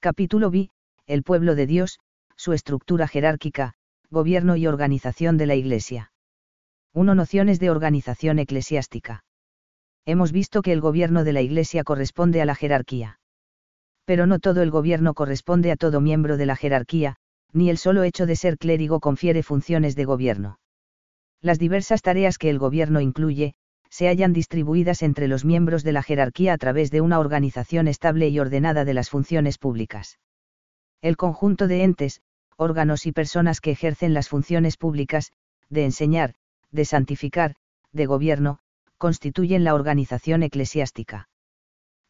Capítulo B. El pueblo de Dios, su estructura jerárquica, gobierno y organización de la Iglesia. 1. Nociones de organización eclesiástica. Hemos visto que el gobierno de la Iglesia corresponde a la jerarquía. Pero no todo el gobierno corresponde a todo miembro de la jerarquía, ni el solo hecho de ser clérigo confiere funciones de gobierno. Las diversas tareas que el gobierno incluye, se hallan distribuidas entre los miembros de la jerarquía a través de una organización estable y ordenada de las funciones públicas. El conjunto de entes, órganos y personas que ejercen las funciones públicas, de enseñar, de santificar, de gobierno, constituyen la organización eclesiástica.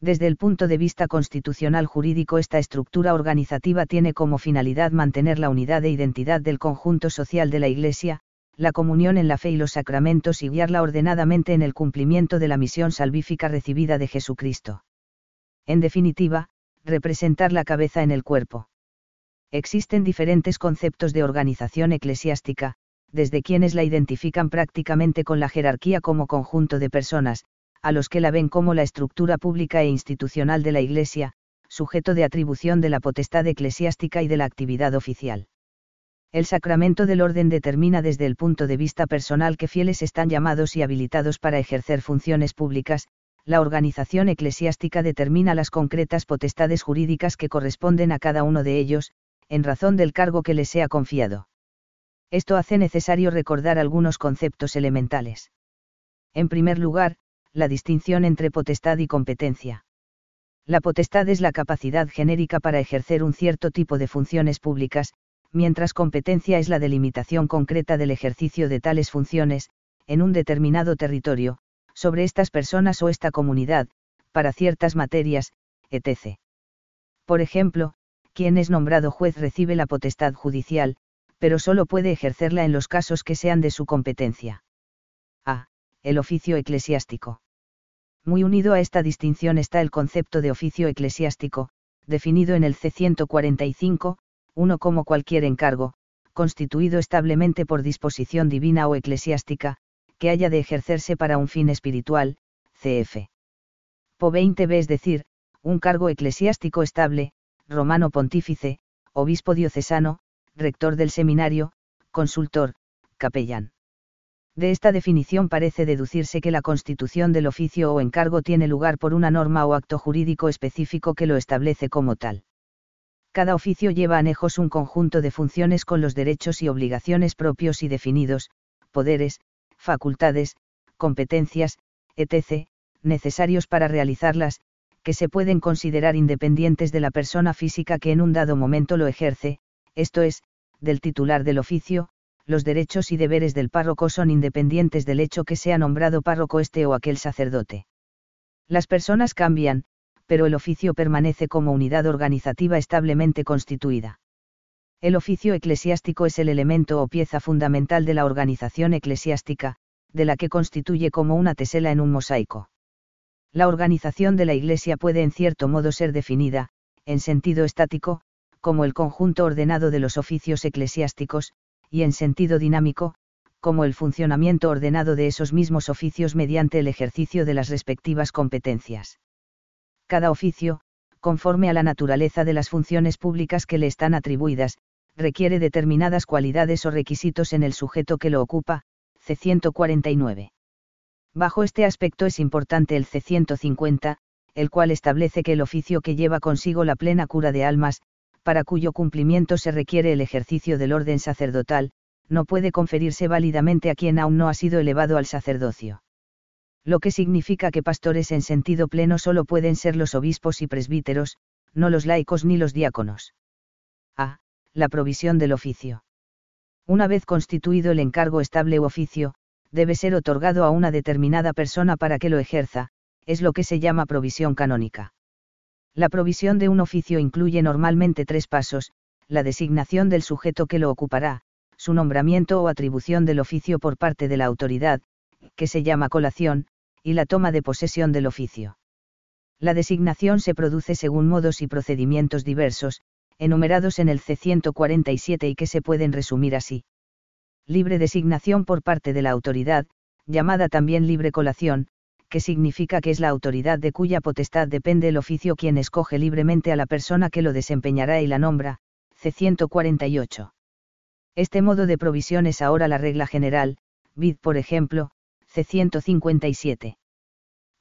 Desde el punto de vista constitucional jurídico esta estructura organizativa tiene como finalidad mantener la unidad e identidad del conjunto social de la Iglesia, la comunión en la fe y los sacramentos y guiarla ordenadamente en el cumplimiento de la misión salvífica recibida de Jesucristo. En definitiva, representar la cabeza en el cuerpo. Existen diferentes conceptos de organización eclesiástica, desde quienes la identifican prácticamente con la jerarquía como conjunto de personas, a los que la ven como la estructura pública e institucional de la Iglesia, sujeto de atribución de la potestad eclesiástica y de la actividad oficial. El sacramento del orden determina desde el punto de vista personal que fieles están llamados y habilitados para ejercer funciones públicas, la organización eclesiástica determina las concretas potestades jurídicas que corresponden a cada uno de ellos, en razón del cargo que les sea confiado. Esto hace necesario recordar algunos conceptos elementales. En primer lugar, la distinción entre potestad y competencia. La potestad es la capacidad genérica para ejercer un cierto tipo de funciones públicas, mientras competencia es la delimitación concreta del ejercicio de tales funciones, en un determinado territorio, sobre estas personas o esta comunidad, para ciertas materias, etc. Por ejemplo, quien es nombrado juez recibe la potestad judicial, pero solo puede ejercerla en los casos que sean de su competencia. A el oficio eclesiástico. Muy unido a esta distinción está el concepto de oficio eclesiástico, definido en el C145, uno como cualquier encargo, constituido establemente por disposición divina o eclesiástica, que haya de ejercerse para un fin espiritual, cf. Po 20b es decir, un cargo eclesiástico estable, romano pontífice, obispo diocesano, rector del seminario, consultor, capellán. De esta definición parece deducirse que la constitución del oficio o encargo tiene lugar por una norma o acto jurídico específico que lo establece como tal. Cada oficio lleva anejos un conjunto de funciones con los derechos y obligaciones propios y definidos, poderes, facultades, competencias, etc., necesarios para realizarlas, que se pueden considerar independientes de la persona física que en un dado momento lo ejerce, esto es, del titular del oficio, los derechos y deberes del párroco son independientes del hecho que sea nombrado párroco este o aquel sacerdote. Las personas cambian, pero el oficio permanece como unidad organizativa establemente constituida. El oficio eclesiástico es el elemento o pieza fundamental de la organización eclesiástica, de la que constituye como una tesela en un mosaico. La organización de la Iglesia puede en cierto modo ser definida, en sentido estático, como el conjunto ordenado de los oficios eclesiásticos, y en sentido dinámico, como el funcionamiento ordenado de esos mismos oficios mediante el ejercicio de las respectivas competencias. Cada oficio, conforme a la naturaleza de las funciones públicas que le están atribuidas, requiere determinadas cualidades o requisitos en el sujeto que lo ocupa, C149. Bajo este aspecto es importante el C150, el cual establece que el oficio que lleva consigo la plena cura de almas, para cuyo cumplimiento se requiere el ejercicio del orden sacerdotal, no puede conferirse válidamente a quien aún no ha sido elevado al sacerdocio. Lo que significa que pastores en sentido pleno solo pueden ser los obispos y presbíteros, no los laicos ni los diáconos. A. La provisión del oficio. Una vez constituido el encargo estable u oficio, debe ser otorgado a una determinada persona para que lo ejerza, es lo que se llama provisión canónica. La provisión de un oficio incluye normalmente tres pasos, la designación del sujeto que lo ocupará, su nombramiento o atribución del oficio por parte de la autoridad, que se llama colación, y la toma de posesión del oficio. La designación se produce según modos y procedimientos diversos, enumerados en el C147 y que se pueden resumir así. Libre designación por parte de la autoridad, llamada también libre colación, que significa que es la autoridad de cuya potestad depende el oficio quien escoge libremente a la persona que lo desempeñará y la nombra, C 148. Este modo de provisión es ahora la regla general, vid por ejemplo, C 157.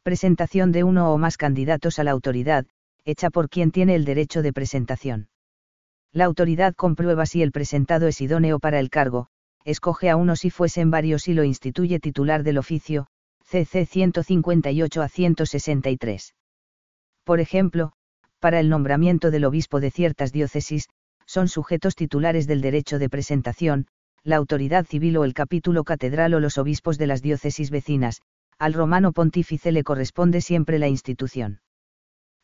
Presentación de uno o más candidatos a la autoridad, hecha por quien tiene el derecho de presentación. La autoridad comprueba si el presentado es idóneo para el cargo, escoge a uno si fuesen varios y lo instituye titular del oficio, CC 158 a 163. Por ejemplo, para el nombramiento del obispo de ciertas diócesis, son sujetos titulares del derecho de presentación, la autoridad civil o el capítulo catedral o los obispos de las diócesis vecinas, al romano pontífice le corresponde siempre la institución.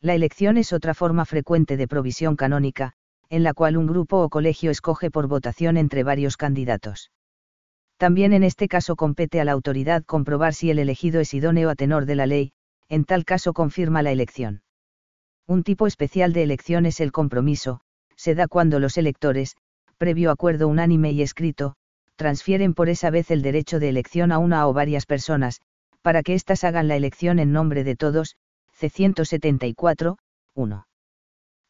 La elección es otra forma frecuente de provisión canónica, en la cual un grupo o colegio escoge por votación entre varios candidatos. También en este caso compete a la autoridad comprobar si el elegido es idóneo a tenor de la ley, en tal caso confirma la elección. Un tipo especial de elección es el compromiso, se da cuando los electores, previo acuerdo unánime y escrito, transfieren por esa vez el derecho de elección a una o varias personas, para que éstas hagan la elección en nombre de todos, C 174, 1.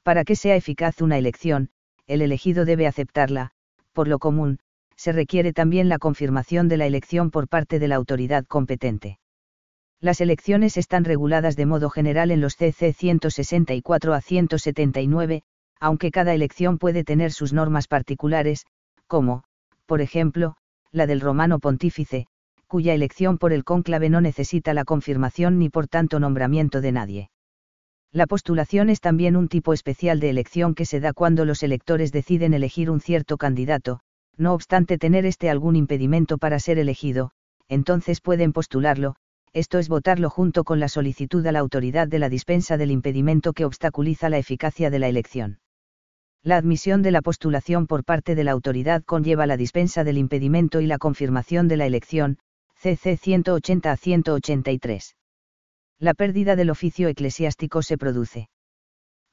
Para que sea eficaz una elección, el elegido debe aceptarla, por lo común, se requiere también la confirmación de la elección por parte de la autoridad competente. Las elecciones están reguladas de modo general en los CC 164 a 179, aunque cada elección puede tener sus normas particulares, como, por ejemplo, la del romano pontífice, cuya elección por el cónclave no necesita la confirmación ni por tanto nombramiento de nadie. La postulación es también un tipo especial de elección que se da cuando los electores deciden elegir un cierto candidato, no obstante tener este algún impedimento para ser elegido, entonces pueden postularlo, esto es votarlo junto con la solicitud a la autoridad de la dispensa del impedimento que obstaculiza la eficacia de la elección. La admisión de la postulación por parte de la autoridad conlleva la dispensa del impedimento y la confirmación de la elección, CC 180 a 183. La pérdida del oficio eclesiástico se produce.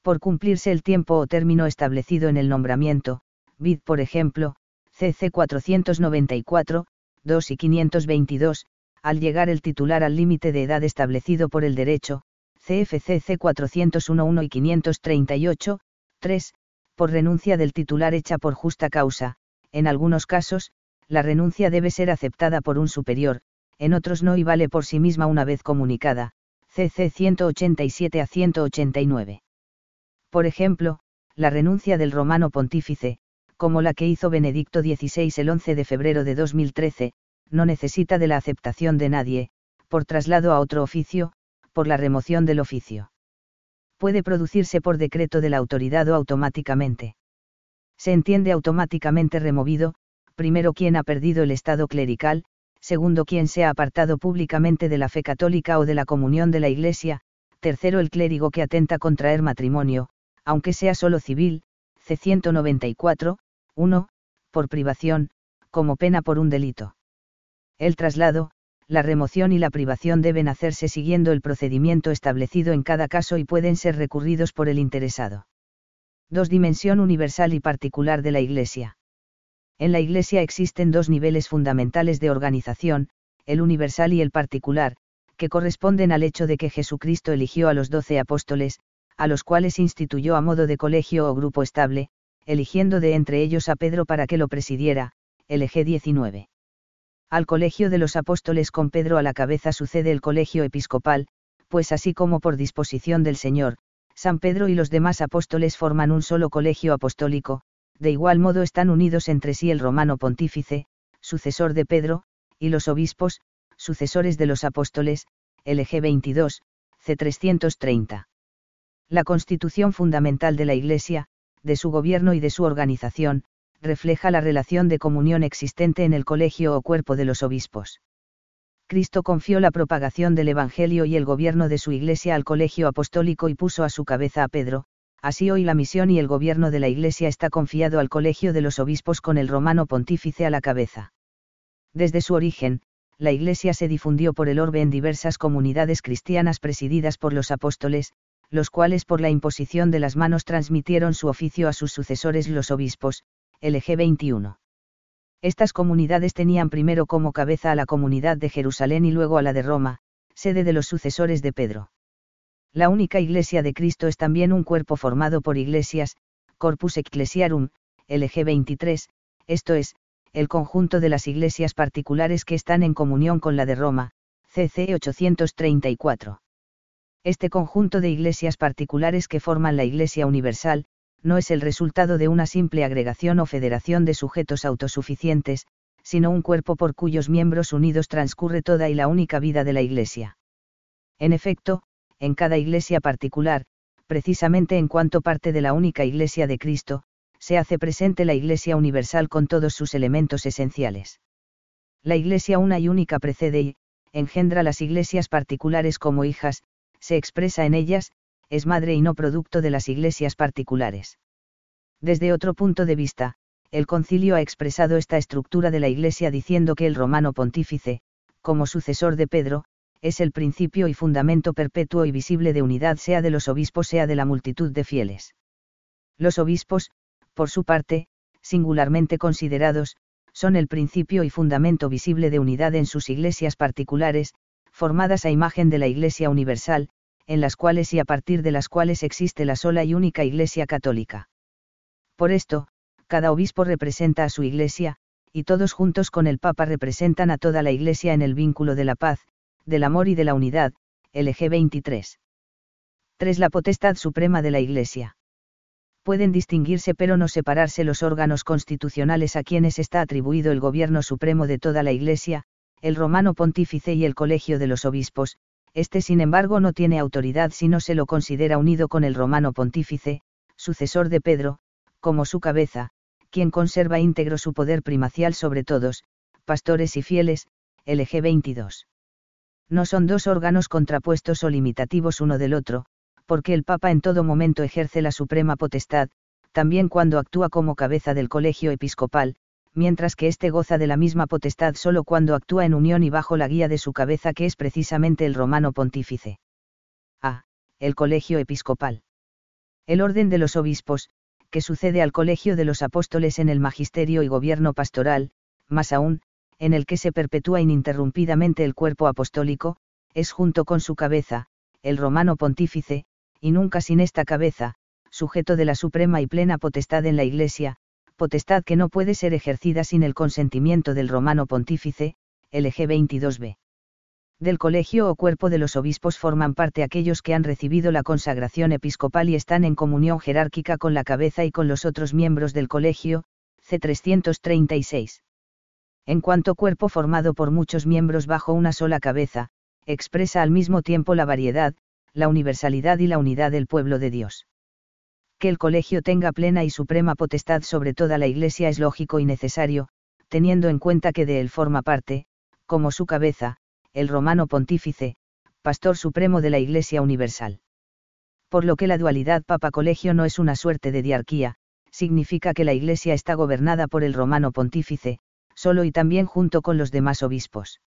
Por cumplirse el tiempo o término establecido en el nombramiento, vid por ejemplo, CC 494, 2 y 522, al llegar el titular al límite de edad establecido por el derecho, CFCC 401 y 538, 3, por renuncia del titular hecha por justa causa, en algunos casos, la renuncia debe ser aceptada por un superior, en otros no y vale por sí misma una vez comunicada, CC 187 a 189. Por ejemplo, la renuncia del romano pontífice, como la que hizo Benedicto XVI el 11 de febrero de 2013, no necesita de la aceptación de nadie, por traslado a otro oficio, por la remoción del oficio. Puede producirse por decreto de la autoridad o automáticamente. Se entiende automáticamente removido, primero quien ha perdido el estado clerical, segundo quien se ha apartado públicamente de la fe católica o de la comunión de la Iglesia, tercero el clérigo que atenta contraer matrimonio, aunque sea solo civil, C 194, 1. Por privación, como pena por un delito. El traslado, la remoción y la privación deben hacerse siguiendo el procedimiento establecido en cada caso y pueden ser recurridos por el interesado. 2. Dimensión universal y particular de la Iglesia. En la Iglesia existen dos niveles fundamentales de organización, el universal y el particular, que corresponden al hecho de que Jesucristo eligió a los doce apóstoles, a los cuales instituyó a modo de colegio o grupo estable, eligiendo de entre ellos a Pedro para que lo presidiera, LG 19. Al colegio de los apóstoles con Pedro a la cabeza sucede el colegio episcopal, pues así como por disposición del Señor, San Pedro y los demás apóstoles forman un solo colegio apostólico, de igual modo están unidos entre sí el romano pontífice, sucesor de Pedro, y los obispos, sucesores de los apóstoles, LG 22, C 330. La constitución fundamental de la Iglesia, de su gobierno y de su organización, refleja la relación de comunión existente en el colegio o cuerpo de los obispos. Cristo confió la propagación del Evangelio y el gobierno de su Iglesia al colegio apostólico y puso a su cabeza a Pedro, así hoy la misión y el gobierno de la Iglesia está confiado al colegio de los obispos con el romano pontífice a la cabeza. Desde su origen, la Iglesia se difundió por el orbe en diversas comunidades cristianas presididas por los apóstoles, los cuales por la imposición de las manos transmitieron su oficio a sus sucesores los obispos, LG 21. Estas comunidades tenían primero como cabeza a la comunidad de Jerusalén y luego a la de Roma, sede de los sucesores de Pedro. La única Iglesia de Cristo es también un cuerpo formado por iglesias, Corpus Ecclesiarum, LG 23, esto es, el conjunto de las iglesias particulares que están en comunión con la de Roma, CC 834. Este conjunto de iglesias particulares que forman la Iglesia Universal, no es el resultado de una simple agregación o federación de sujetos autosuficientes, sino un cuerpo por cuyos miembros unidos transcurre toda y la única vida de la Iglesia. En efecto, en cada iglesia particular, precisamente en cuanto parte de la única Iglesia de Cristo, se hace presente la Iglesia Universal con todos sus elementos esenciales. La Iglesia una y única precede y, engendra las iglesias particulares como hijas, se expresa en ellas, es madre y no producto de las iglesias particulares. Desde otro punto de vista, el concilio ha expresado esta estructura de la Iglesia diciendo que el romano pontífice, como sucesor de Pedro, es el principio y fundamento perpetuo y visible de unidad sea de los obispos sea de la multitud de fieles. Los obispos, por su parte, singularmente considerados, son el principio y fundamento visible de unidad en sus iglesias particulares, formadas a imagen de la Iglesia Universal, en las cuales y a partir de las cuales existe la sola y única Iglesia católica. Por esto, cada obispo representa a su Iglesia, y todos juntos con el Papa representan a toda la Iglesia en el vínculo de la paz, del amor y de la unidad, LG 23. 3. La potestad suprema de la Iglesia pueden distinguirse pero no separarse los órganos constitucionales a quienes está atribuido el gobierno supremo de toda la Iglesia, el romano pontífice y el colegio de los obispos, este sin embargo no tiene autoridad si no se lo considera unido con el romano pontífice, sucesor de Pedro, como su cabeza, quien conserva íntegro su poder primacial sobre todos, pastores y fieles, LG 22. No son dos órganos contrapuestos o limitativos uno del otro, porque el Papa en todo momento ejerce la suprema potestad, también cuando actúa como cabeza del colegio episcopal, mientras que éste goza de la misma potestad solo cuando actúa en unión y bajo la guía de su cabeza que es precisamente el romano pontífice. A. El colegio episcopal. El orden de los obispos, que sucede al colegio de los apóstoles en el magisterio y gobierno pastoral, más aún, en el que se perpetúa ininterrumpidamente el cuerpo apostólico, es junto con su cabeza, el romano pontífice, y nunca sin esta cabeza, sujeto de la suprema y plena potestad en la Iglesia, potestad que no puede ser ejercida sin el consentimiento del romano pontífice, LG 22b. Del colegio o cuerpo de los obispos forman parte aquellos que han recibido la consagración episcopal y están en comunión jerárquica con la cabeza y con los otros miembros del colegio, C 336. En cuanto cuerpo formado por muchos miembros bajo una sola cabeza, expresa al mismo tiempo la variedad, la universalidad y la unidad del pueblo de Dios. Que el colegio tenga plena y suprema potestad sobre toda la Iglesia es lógico y necesario, teniendo en cuenta que de él forma parte, como su cabeza, el romano pontífice, pastor supremo de la Iglesia universal. Por lo que la dualidad papa-colegio no es una suerte de diarquía, significa que la Iglesia está gobernada por el romano pontífice, solo y también junto con los demás obispos.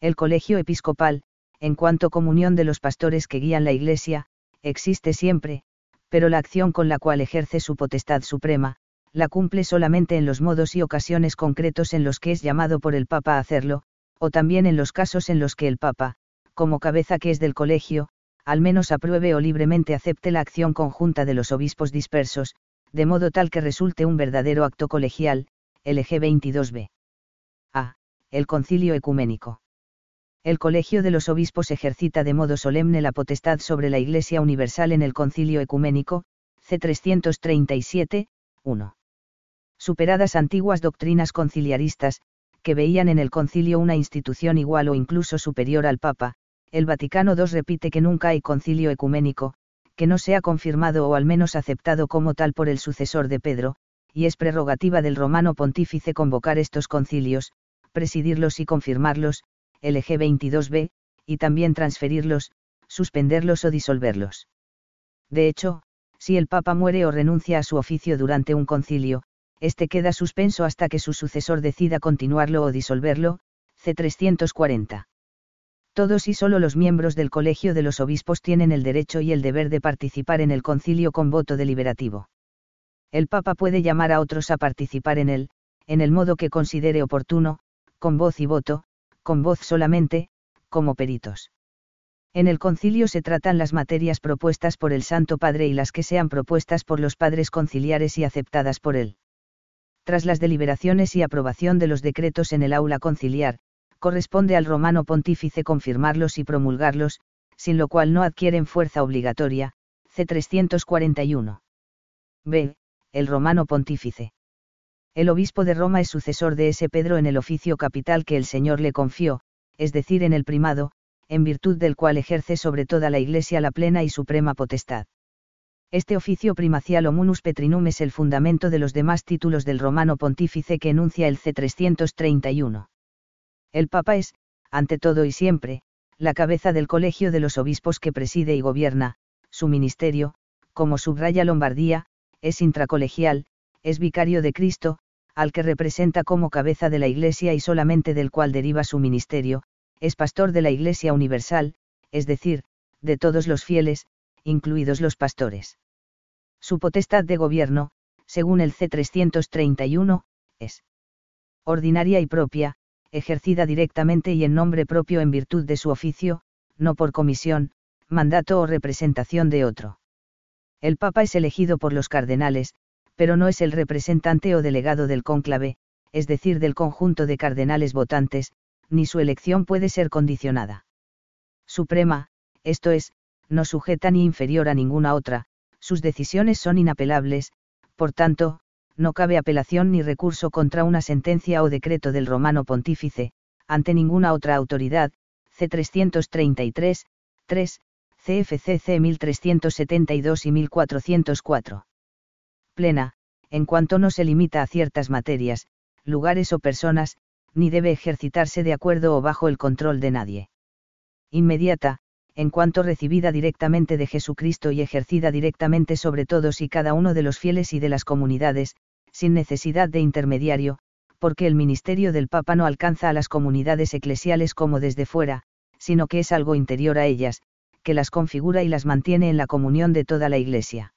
El colegio episcopal, en cuanto comunión de los pastores que guían la Iglesia, existe siempre, pero la acción con la cual ejerce su potestad suprema, la cumple solamente en los modos y ocasiones concretos en los que es llamado por el Papa a hacerlo, o también en los casos en los que el Papa, como cabeza que es del colegio, al menos apruebe o libremente acepte la acción conjunta de los obispos dispersos, de modo tal que resulte un verdadero acto colegial, LG 22b. A. El concilio ecuménico el Colegio de los Obispos ejercita de modo solemne la potestad sobre la Iglesia Universal en el Concilio Ecuménico, C. 337, 1. Superadas antiguas doctrinas conciliaristas, que veían en el concilio una institución igual o incluso superior al Papa, el Vaticano II repite que nunca hay concilio ecuménico, que no sea confirmado o al menos aceptado como tal por el sucesor de Pedro, y es prerrogativa del romano pontífice convocar estos concilios, presidirlos y confirmarlos, LG 22b, y también transferirlos, suspenderlos o disolverlos. De hecho, si el Papa muere o renuncia a su oficio durante un concilio, este queda suspenso hasta que su sucesor decida continuarlo o disolverlo, C. 340. Todos y solo los miembros del Colegio de los Obispos tienen el derecho y el deber de participar en el concilio con voto deliberativo. El Papa puede llamar a otros a participar en él, en el modo que considere oportuno, con voz y voto, con voz solamente, como peritos. En el concilio se tratan las materias propuestas por el Santo Padre y las que sean propuestas por los padres conciliares y aceptadas por él. Tras las deliberaciones y aprobación de los decretos en el aula conciliar, corresponde al romano pontífice confirmarlos y promulgarlos, sin lo cual no adquieren fuerza obligatoria, c. 341. B. El romano pontífice. El obispo de Roma es sucesor de ese Pedro en el oficio capital que el Señor le confió, es decir, en el primado, en virtud del cual ejerce sobre toda la Iglesia la plena y suprema potestad. Este oficio primacial o munus petrinum es el fundamento de los demás títulos del romano pontífice que enuncia el C331. El Papa es, ante todo y siempre, la cabeza del colegio de los obispos que preside y gobierna, su ministerio, como subraya Lombardía, es intracolegial, es vicario de Cristo, al que representa como cabeza de la Iglesia y solamente del cual deriva su ministerio, es pastor de la Iglesia universal, es decir, de todos los fieles, incluidos los pastores. Su potestad de gobierno, según el C331, es ordinaria y propia, ejercida directamente y en nombre propio en virtud de su oficio, no por comisión, mandato o representación de otro. El Papa es elegido por los cardenales, pero no es el representante o delegado del cónclave, es decir, del conjunto de cardenales votantes, ni su elección puede ser condicionada. Suprema, esto es, no sujeta ni inferior a ninguna otra, sus decisiones son inapelables, por tanto, no cabe apelación ni recurso contra una sentencia o decreto del romano pontífice, ante ninguna otra autoridad, C333, 3, CFCC 1372 y 1404. Plena, en cuanto no se limita a ciertas materias, lugares o personas, ni debe ejercitarse de acuerdo o bajo el control de nadie. Inmediata, en cuanto recibida directamente de Jesucristo y ejercida directamente sobre todos y cada uno de los fieles y de las comunidades, sin necesidad de intermediario, porque el ministerio del Papa no alcanza a las comunidades eclesiales como desde fuera, sino que es algo interior a ellas, que las configura y las mantiene en la comunión de toda la Iglesia.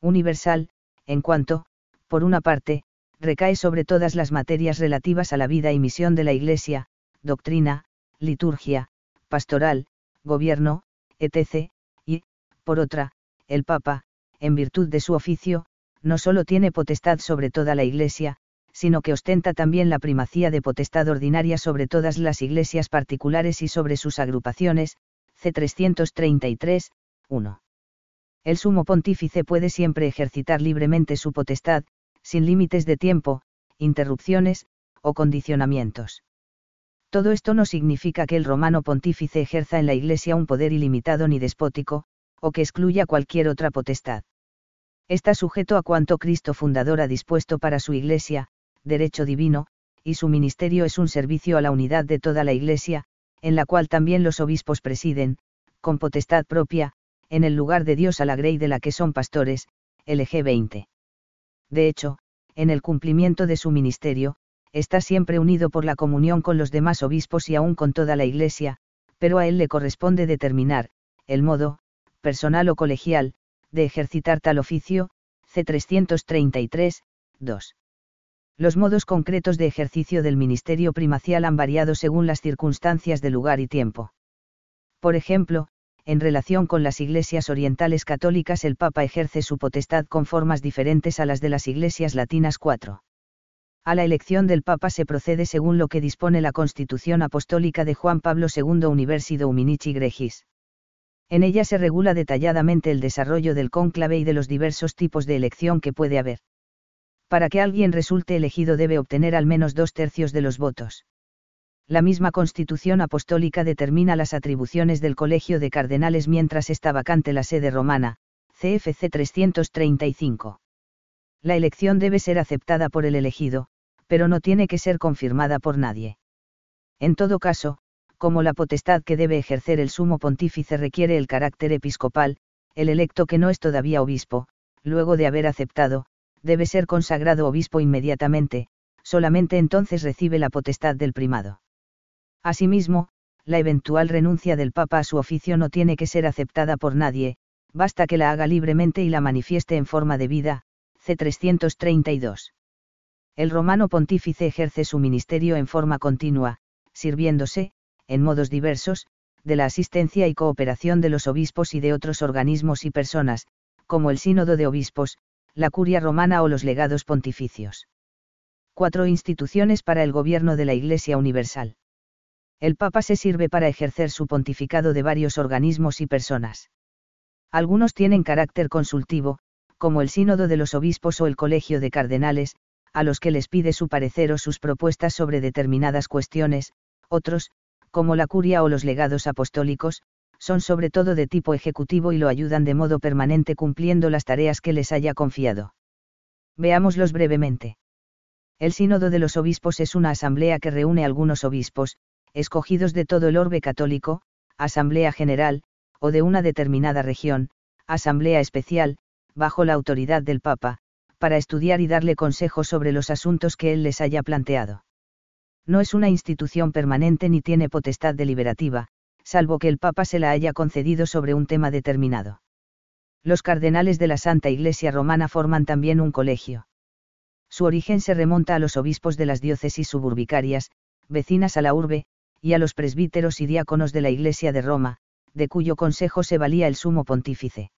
Universal, en cuanto, por una parte, recae sobre todas las materias relativas a la vida y misión de la Iglesia, doctrina, liturgia, pastoral, gobierno, etc., y, por otra, el Papa, en virtud de su oficio, no solo tiene potestad sobre toda la Iglesia, sino que ostenta también la primacía de potestad ordinaria sobre todas las iglesias particulares y sobre sus agrupaciones, C. 333, 1. El sumo pontífice puede siempre ejercitar libremente su potestad, sin límites de tiempo, interrupciones, o condicionamientos. Todo esto no significa que el romano pontífice ejerza en la Iglesia un poder ilimitado ni despótico, o que excluya cualquier otra potestad. Está sujeto a cuanto Cristo fundador ha dispuesto para su Iglesia, derecho divino, y su ministerio es un servicio a la unidad de toda la Iglesia, en la cual también los obispos presiden, con potestad propia, en el lugar de Dios a la grey de la que son pastores, LG 20. De hecho, en el cumplimiento de su ministerio, está siempre unido por la comunión con los demás obispos y aún con toda la Iglesia, pero a él le corresponde determinar, el modo, personal o colegial, de ejercitar tal oficio, C. 333, 2. Los modos concretos de ejercicio del ministerio primacial han variado según las circunstancias de lugar y tiempo. Por ejemplo, en relación con las iglesias orientales católicas el Papa ejerce su potestad con formas diferentes a las de las iglesias latinas 4. A la elección del Papa se procede según lo que dispone la Constitución Apostólica de Juan Pablo II Universi Dominici Gregis. En ella se regula detalladamente el desarrollo del cónclave y de los diversos tipos de elección que puede haber. Para que alguien resulte elegido debe obtener al menos dos tercios de los votos. La misma Constitución Apostólica determina las atribuciones del Colegio de Cardenales mientras está vacante la sede romana, CFC 335. La elección debe ser aceptada por el elegido, pero no tiene que ser confirmada por nadie. En todo caso, como la potestad que debe ejercer el sumo pontífice requiere el carácter episcopal, el electo que no es todavía obispo, luego de haber aceptado, debe ser consagrado obispo inmediatamente, solamente entonces recibe la potestad del primado. Asimismo, la eventual renuncia del Papa a su oficio no tiene que ser aceptada por nadie, basta que la haga libremente y la manifieste en forma de vida, C. 332. El romano pontífice ejerce su ministerio en forma continua, sirviéndose, en modos diversos, de la asistencia y cooperación de los obispos y de otros organismos y personas, como el Sínodo de Obispos, la Curia Romana o los legados pontificios. Cuatro instituciones para el gobierno de la Iglesia Universal. El Papa se sirve para ejercer su pontificado de varios organismos y personas. Algunos tienen carácter consultivo, como el Sínodo de los Obispos o el Colegio de Cardenales, a los que les pide su parecer o sus propuestas sobre determinadas cuestiones, otros, como la curia o los legados apostólicos, son sobre todo de tipo ejecutivo y lo ayudan de modo permanente cumpliendo las tareas que les haya confiado. Veámoslos brevemente. El Sínodo de los Obispos es una asamblea que reúne algunos obispos, escogidos de todo el orbe católico, asamblea general, o de una determinada región, asamblea especial, bajo la autoridad del Papa, para estudiar y darle consejos sobre los asuntos que él les haya planteado. No es una institución permanente ni tiene potestad deliberativa, salvo que el Papa se la haya concedido sobre un tema determinado. Los cardenales de la Santa Iglesia Romana forman también un colegio. Su origen se remonta a los obispos de las diócesis suburbicarias, vecinas a la urbe, y a los presbíteros y diáconos de la Iglesia de Roma, de cuyo consejo se valía el sumo pontífice.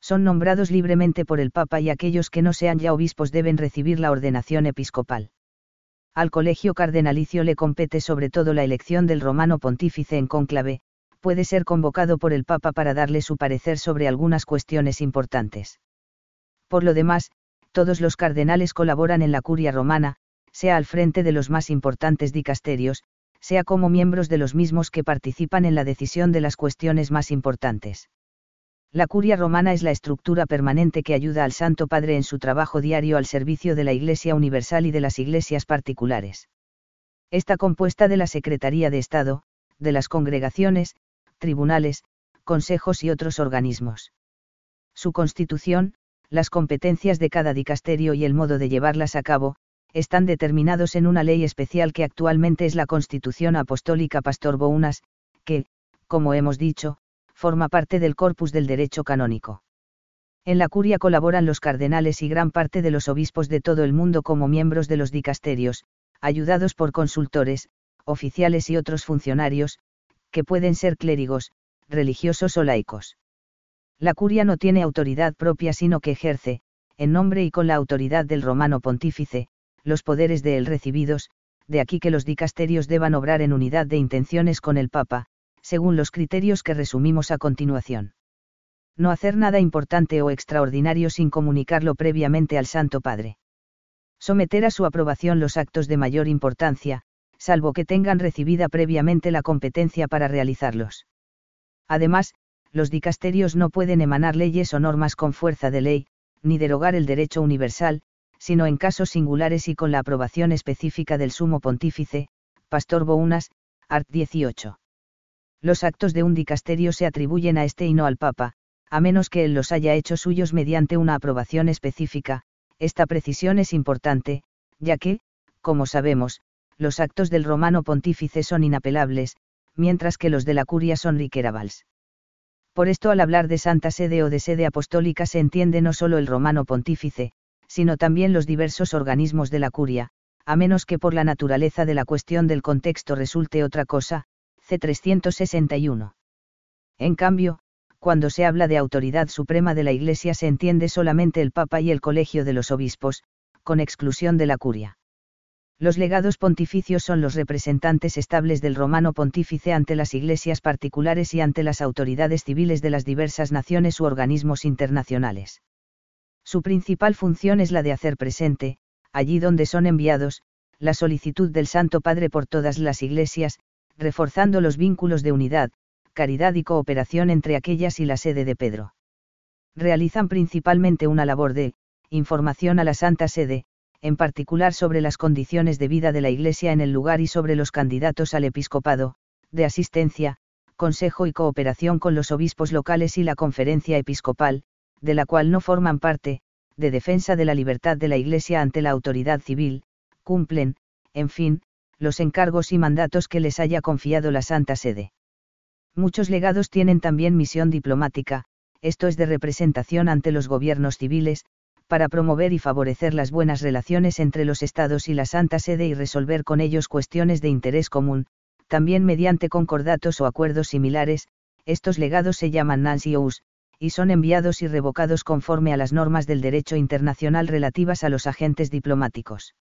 Son nombrados libremente por el Papa y aquellos que no sean ya obispos deben recibir la ordenación episcopal. Al colegio cardenalicio le compete sobre todo la elección del romano pontífice en cónclave, puede ser convocado por el Papa para darle su parecer sobre algunas cuestiones importantes. Por lo demás, todos los cardenales colaboran en la curia romana, sea al frente de los más importantes dicasterios, sea como miembros de los mismos que participan en la decisión de las cuestiones más importantes. La curia romana es la estructura permanente que ayuda al Santo Padre en su trabajo diario al servicio de la Iglesia Universal y de las iglesias particulares. Está compuesta de la Secretaría de Estado, de las congregaciones, tribunales, consejos y otros organismos. Su constitución, las competencias de cada dicasterio y el modo de llevarlas a cabo, están determinados en una ley especial que actualmente es la Constitución Apostólica Pastor Bounas, que, como hemos dicho, forma parte del corpus del derecho canónico. En la curia colaboran los cardenales y gran parte de los obispos de todo el mundo como miembros de los dicasterios, ayudados por consultores, oficiales y otros funcionarios, que pueden ser clérigos, religiosos o laicos. La curia no tiene autoridad propia sino que ejerce, en nombre y con la autoridad del romano pontífice, los poderes de él recibidos, de aquí que los dicasterios deban obrar en unidad de intenciones con el Papa, según los criterios que resumimos a continuación. No hacer nada importante o extraordinario sin comunicarlo previamente al Santo Padre. Someter a su aprobación los actos de mayor importancia, salvo que tengan recibida previamente la competencia para realizarlos. Además, los dicasterios no pueden emanar leyes o normas con fuerza de ley, ni derogar el derecho universal, sino en casos singulares y con la aprobación específica del sumo pontífice, Pastor Bounas, Art 18 los actos de un dicasterio se atribuyen a este y no al Papa, a menos que él los haya hecho suyos mediante una aprobación específica, esta precisión es importante, ya que, como sabemos, los actos del romano pontífice son inapelables, mientras que los de la curia son riqueravals. Por esto al hablar de Santa Sede o de sede apostólica se entiende no solo el romano pontífice, sino también los diversos organismos de la curia, a menos que por la naturaleza de la cuestión del contexto resulte otra cosa, C361. En cambio, cuando se habla de autoridad suprema de la Iglesia se entiende solamente el Papa y el Colegio de los Obispos, con exclusión de la curia. Los legados pontificios son los representantes estables del romano pontífice ante las iglesias particulares y ante las autoridades civiles de las diversas naciones u organismos internacionales. Su principal función es la de hacer presente, allí donde son enviados, la solicitud del Santo Padre por todas las iglesias, reforzando los vínculos de unidad, caridad y cooperación entre aquellas y la sede de Pedro. Realizan principalmente una labor de, información a la Santa Sede, en particular sobre las condiciones de vida de la Iglesia en el lugar y sobre los candidatos al episcopado, de asistencia, consejo y cooperación con los obispos locales y la conferencia episcopal, de la cual no forman parte, de defensa de la libertad de la Iglesia ante la autoridad civil, cumplen, en fin, los encargos y mandatos que les haya confiado la Santa Sede. Muchos legados tienen también misión diplomática, esto es de representación ante los gobiernos civiles, para promover y favorecer las buenas relaciones entre los estados y la Santa Sede y resolver con ellos cuestiones de interés común, también mediante concordatos o acuerdos similares, estos legados se llaman NANSIOUS, y son enviados y revocados conforme a las normas del derecho internacional relativas a los agentes diplomáticos.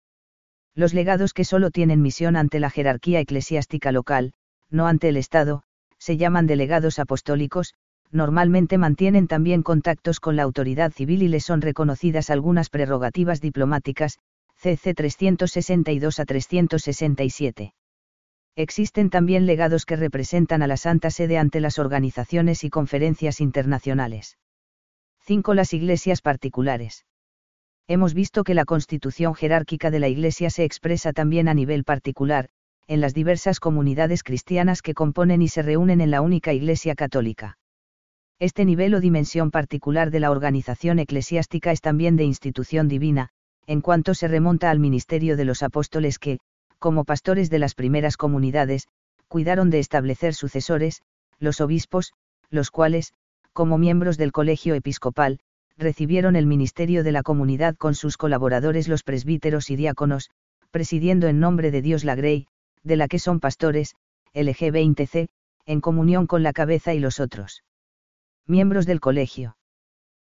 Los legados que solo tienen misión ante la jerarquía eclesiástica local, no ante el Estado, se llaman delegados apostólicos, normalmente mantienen también contactos con la autoridad civil y les son reconocidas algunas prerrogativas diplomáticas, CC 362 a 367. Existen también legados que representan a la Santa Sede ante las organizaciones y conferencias internacionales. 5. Las iglesias particulares. Hemos visto que la constitución jerárquica de la Iglesia se expresa también a nivel particular, en las diversas comunidades cristianas que componen y se reúnen en la única Iglesia católica. Este nivel o dimensión particular de la organización eclesiástica es también de institución divina, en cuanto se remonta al ministerio de los apóstoles que, como pastores de las primeras comunidades, cuidaron de establecer sucesores, los obispos, los cuales, como miembros del colegio episcopal, recibieron el ministerio de la comunidad con sus colaboradores los presbíteros y diáconos, presidiendo en nombre de Dios la Grey, de la que son pastores, LG 20C, en comunión con la cabeza y los otros. Miembros del colegio.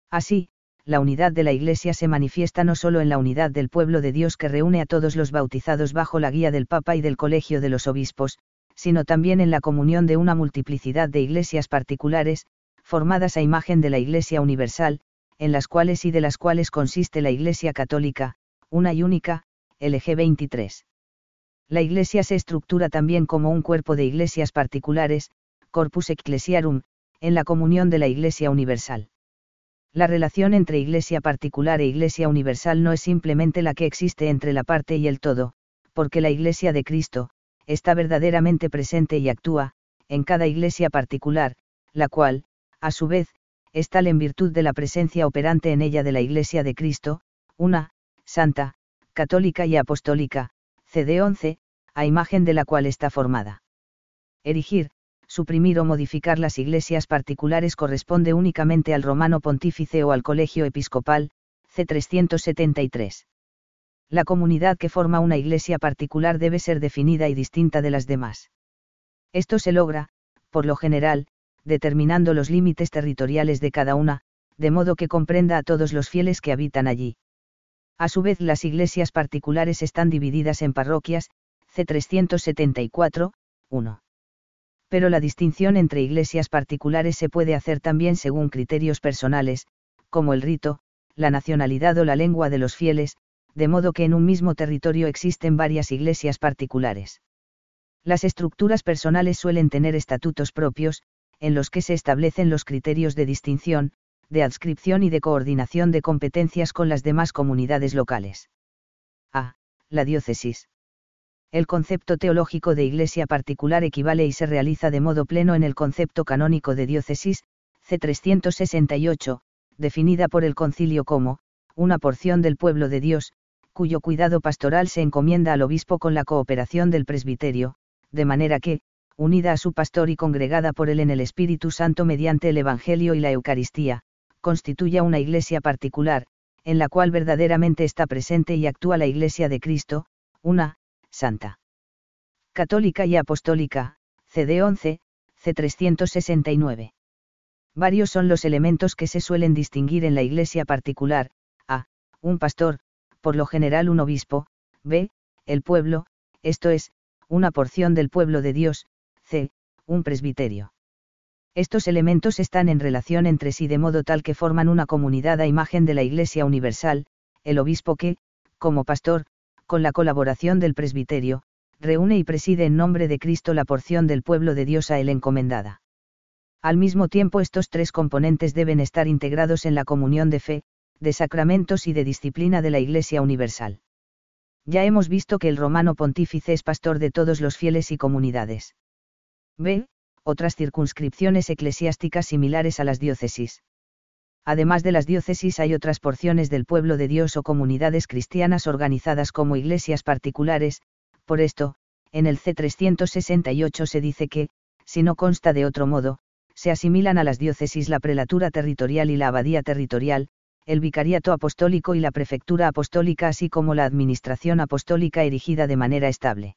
Así, la unidad de la Iglesia se manifiesta no solo en la unidad del pueblo de Dios que reúne a todos los bautizados bajo la guía del Papa y del Colegio de los Obispos, sino también en la comunión de una multiplicidad de iglesias particulares, formadas a imagen de la Iglesia universal, en las cuales y de las cuales consiste la Iglesia católica, una y única, LG 23. La Iglesia se estructura también como un cuerpo de iglesias particulares, Corpus Ecclesiarum, en la comunión de la Iglesia universal. La relación entre Iglesia particular e Iglesia universal no es simplemente la que existe entre la parte y el todo, porque la Iglesia de Cristo, está verdaderamente presente y actúa, en cada Iglesia particular, la cual, a su vez, es tal en virtud de la presencia operante en ella de la Iglesia de Cristo, una, santa, católica y apostólica, CD 11, a imagen de la cual está formada. Erigir, suprimir o modificar las iglesias particulares corresponde únicamente al romano pontífice o al colegio episcopal, C. 373. La comunidad que forma una iglesia particular debe ser definida y distinta de las demás. Esto se logra, por lo general, determinando los límites territoriales de cada una, de modo que comprenda a todos los fieles que habitan allí. A su vez, las iglesias particulares están divididas en parroquias, C. 374, 1 pero la distinción entre iglesias particulares se puede hacer también según criterios personales, como el rito, la nacionalidad o la lengua de los fieles, de modo que en un mismo territorio existen varias iglesias particulares. Las estructuras personales suelen tener estatutos propios, en los que se establecen los criterios de distinción, de adscripción y de coordinación de competencias con las demás comunidades locales. A. La diócesis el concepto teológico de iglesia particular equivale y se realiza de modo pleno en el concepto canónico de diócesis, C368, definida por el concilio como, una porción del pueblo de Dios, cuyo cuidado pastoral se encomienda al obispo con la cooperación del presbiterio, de manera que, unida a su pastor y congregada por él en el Espíritu Santo mediante el Evangelio y la Eucaristía, constituya una iglesia particular, en la cual verdaderamente está presente y actúa la iglesia de Cristo, una, Santa. Católica y Apostólica, CD 11, C369. Varios son los elementos que se suelen distinguir en la iglesia particular, a. Un pastor, por lo general un obispo, b. El pueblo, esto es, una porción del pueblo de Dios, c. Un presbiterio. Estos elementos están en relación entre sí de modo tal que forman una comunidad a imagen de la Iglesia Universal, el obispo que, como pastor, con la colaboración del presbiterio, reúne y preside en nombre de Cristo la porción del pueblo de Dios a él encomendada. Al mismo tiempo estos tres componentes deben estar integrados en la comunión de fe, de sacramentos y de disciplina de la Iglesia Universal. Ya hemos visto que el romano pontífice es pastor de todos los fieles y comunidades. B. Otras circunscripciones eclesiásticas similares a las diócesis. Además de las diócesis hay otras porciones del pueblo de Dios o comunidades cristianas organizadas como iglesias particulares, por esto, en el C368 se dice que, si no consta de otro modo, se asimilan a las diócesis la prelatura territorial y la abadía territorial, el vicariato apostólico y la prefectura apostólica así como la administración apostólica erigida de manera estable.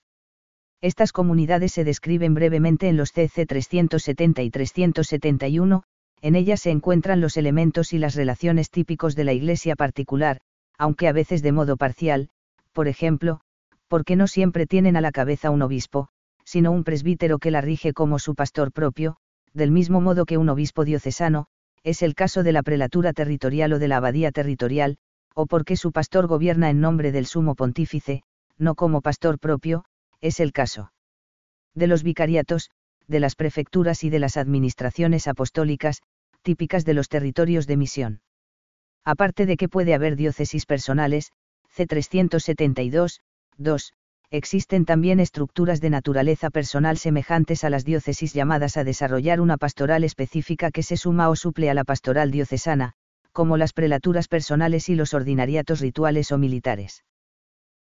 Estas comunidades se describen brevemente en los CC 370 y 371, en ellas se encuentran los elementos y las relaciones típicos de la Iglesia particular, aunque a veces de modo parcial, por ejemplo, porque no siempre tienen a la cabeza un obispo, sino un presbítero que la rige como su pastor propio, del mismo modo que un obispo diocesano, es el caso de la prelatura territorial o de la abadía territorial, o porque su pastor gobierna en nombre del sumo pontífice, no como pastor propio, es el caso. De los vicariatos, de las prefecturas y de las administraciones apostólicas, típicas de los territorios de misión. Aparte de que puede haber diócesis personales, C372, 2, existen también estructuras de naturaleza personal semejantes a las diócesis llamadas a desarrollar una pastoral específica que se suma o suple a la pastoral diocesana, como las prelaturas personales y los ordinariatos rituales o militares.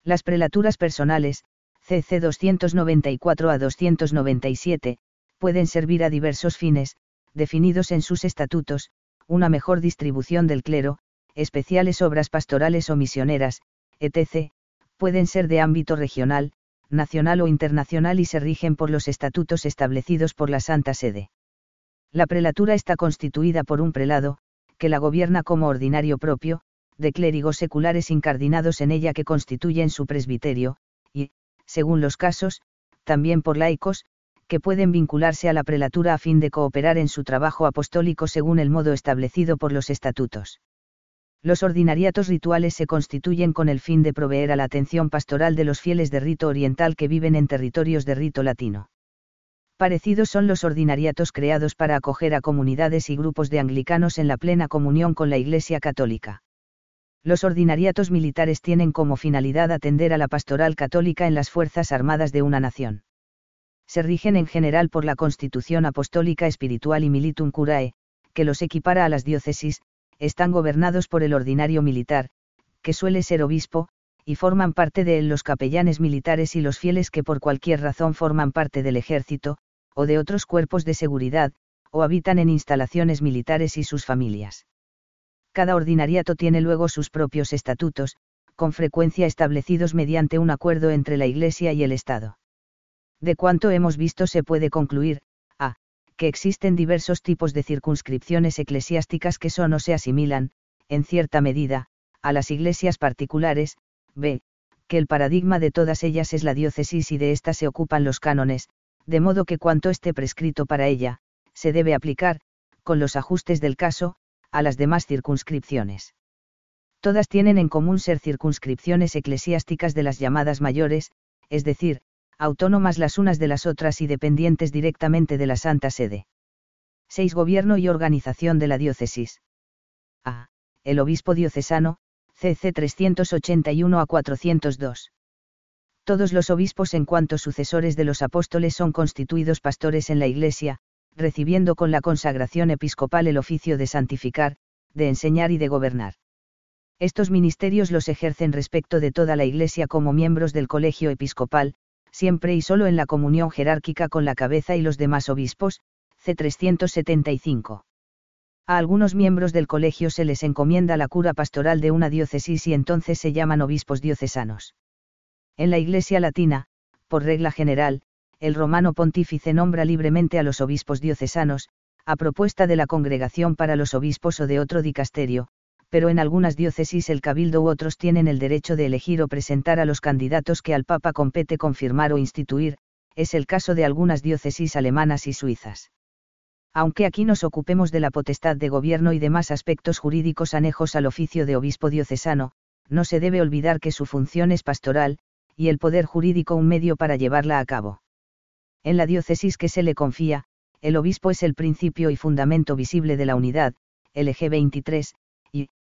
Las prelaturas personales, CC 294 a 297, pueden servir a diversos fines, definidos en sus estatutos, una mejor distribución del clero, especiales obras pastorales o misioneras, etc., pueden ser de ámbito regional, nacional o internacional y se rigen por los estatutos establecidos por la Santa Sede. La prelatura está constituida por un prelado, que la gobierna como ordinario propio, de clérigos seculares incardinados en ella que constituyen su presbiterio, y, según los casos, también por laicos, que pueden vincularse a la prelatura a fin de cooperar en su trabajo apostólico según el modo establecido por los estatutos. Los ordinariatos rituales se constituyen con el fin de proveer a la atención pastoral de los fieles de rito oriental que viven en territorios de rito latino. Parecidos son los ordinariatos creados para acoger a comunidades y grupos de anglicanos en la plena comunión con la Iglesia Católica. Los ordinariatos militares tienen como finalidad atender a la pastoral católica en las Fuerzas Armadas de una nación. Se rigen en general por la Constitución Apostólica Espiritual y Militum Curae, que los equipara a las diócesis, están gobernados por el ordinario militar, que suele ser obispo, y forman parte de él los capellanes militares y los fieles que por cualquier razón forman parte del ejército, o de otros cuerpos de seguridad, o habitan en instalaciones militares y sus familias. Cada ordinariato tiene luego sus propios estatutos, con frecuencia establecidos mediante un acuerdo entre la Iglesia y el Estado. De cuanto hemos visto se puede concluir, que existen diversos tipos de circunscripciones eclesiásticas que son o se asimilan, en cierta medida, a las iglesias particulares, b. que el paradigma de todas ellas es la diócesis y de ésta se ocupan los cánones, de modo que cuanto esté prescrito para ella, se debe aplicar, con los ajustes del caso, a las demás circunscripciones. Todas tienen en común ser circunscripciones eclesiásticas de las llamadas mayores, es decir, autónomas las unas de las otras y dependientes directamente de la Santa Sede. 6. Gobierno y organización de la diócesis. A. El obispo diocesano, CC 381 a 402. Todos los obispos en cuanto sucesores de los apóstoles son constituidos pastores en la Iglesia, recibiendo con la consagración episcopal el oficio de santificar, de enseñar y de gobernar. Estos ministerios los ejercen respecto de toda la Iglesia como miembros del colegio episcopal, siempre y solo en la comunión jerárquica con la cabeza y los demás obispos, C375. A algunos miembros del colegio se les encomienda la cura pastoral de una diócesis y entonces se llaman obispos diocesanos. En la Iglesia Latina, por regla general, el romano pontífice nombra libremente a los obispos diocesanos, a propuesta de la Congregación para los Obispos o de otro dicasterio, pero en algunas diócesis el cabildo u otros tienen el derecho de elegir o presentar a los candidatos que al Papa compete confirmar o instituir, es el caso de algunas diócesis alemanas y suizas. Aunque aquí nos ocupemos de la potestad de gobierno y demás aspectos jurídicos anejos al oficio de obispo diocesano, no se debe olvidar que su función es pastoral, y el poder jurídico un medio para llevarla a cabo. En la diócesis que se le confía, el obispo es el principio y fundamento visible de la unidad, LG 23,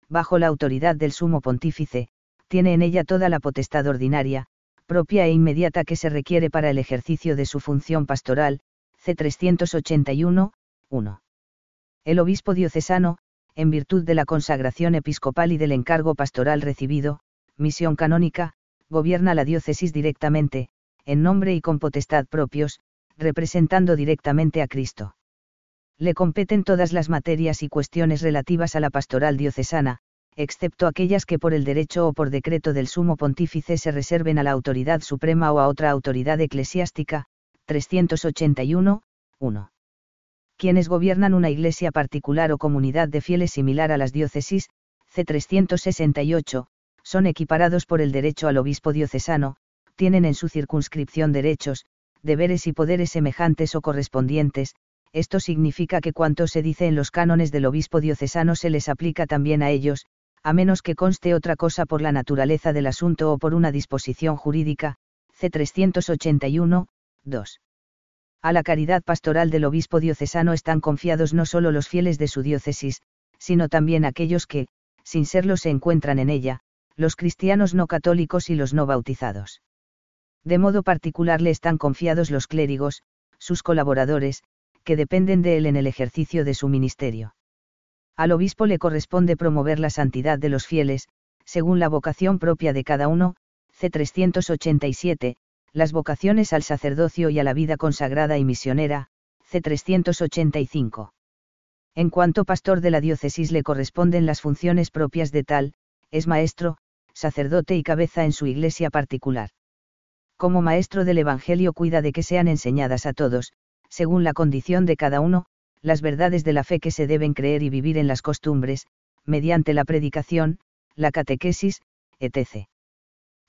bajo la autoridad del sumo pontífice, tiene en ella toda la potestad ordinaria, propia e inmediata que se requiere para el ejercicio de su función pastoral, C. 381, 1. El obispo diocesano, en virtud de la consagración episcopal y del encargo pastoral recibido, misión canónica, gobierna la diócesis directamente, en nombre y con potestad propios, representando directamente a Cristo le competen todas las materias y cuestiones relativas a la pastoral diocesana, excepto aquellas que por el derecho o por decreto del sumo pontífice se reserven a la autoridad suprema o a otra autoridad eclesiástica. 381, 1. Quienes gobiernan una iglesia particular o comunidad de fieles similar a las diócesis, C. 368, son equiparados por el derecho al obispo diocesano, tienen en su circunscripción derechos, deberes y poderes semejantes o correspondientes, esto significa que cuanto se dice en los cánones del obispo diocesano se les aplica también a ellos, a menos que conste otra cosa por la naturaleza del asunto o por una disposición jurídica, C. 381, 2. A la caridad pastoral del obispo diocesano están confiados no solo los fieles de su diócesis, sino también aquellos que, sin serlo, se encuentran en ella, los cristianos no católicos y los no bautizados. De modo particular le están confiados los clérigos, sus colaboradores, que dependen de él en el ejercicio de su ministerio. Al obispo le corresponde promover la santidad de los fieles, según la vocación propia de cada uno, C. 387, las vocaciones al sacerdocio y a la vida consagrada y misionera, C. 385. En cuanto pastor de la diócesis le corresponden las funciones propias de tal, es maestro, sacerdote y cabeza en su iglesia particular. Como maestro del Evangelio cuida de que sean enseñadas a todos, según la condición de cada uno, las verdades de la fe que se deben creer y vivir en las costumbres, mediante la predicación, la catequesis, etc.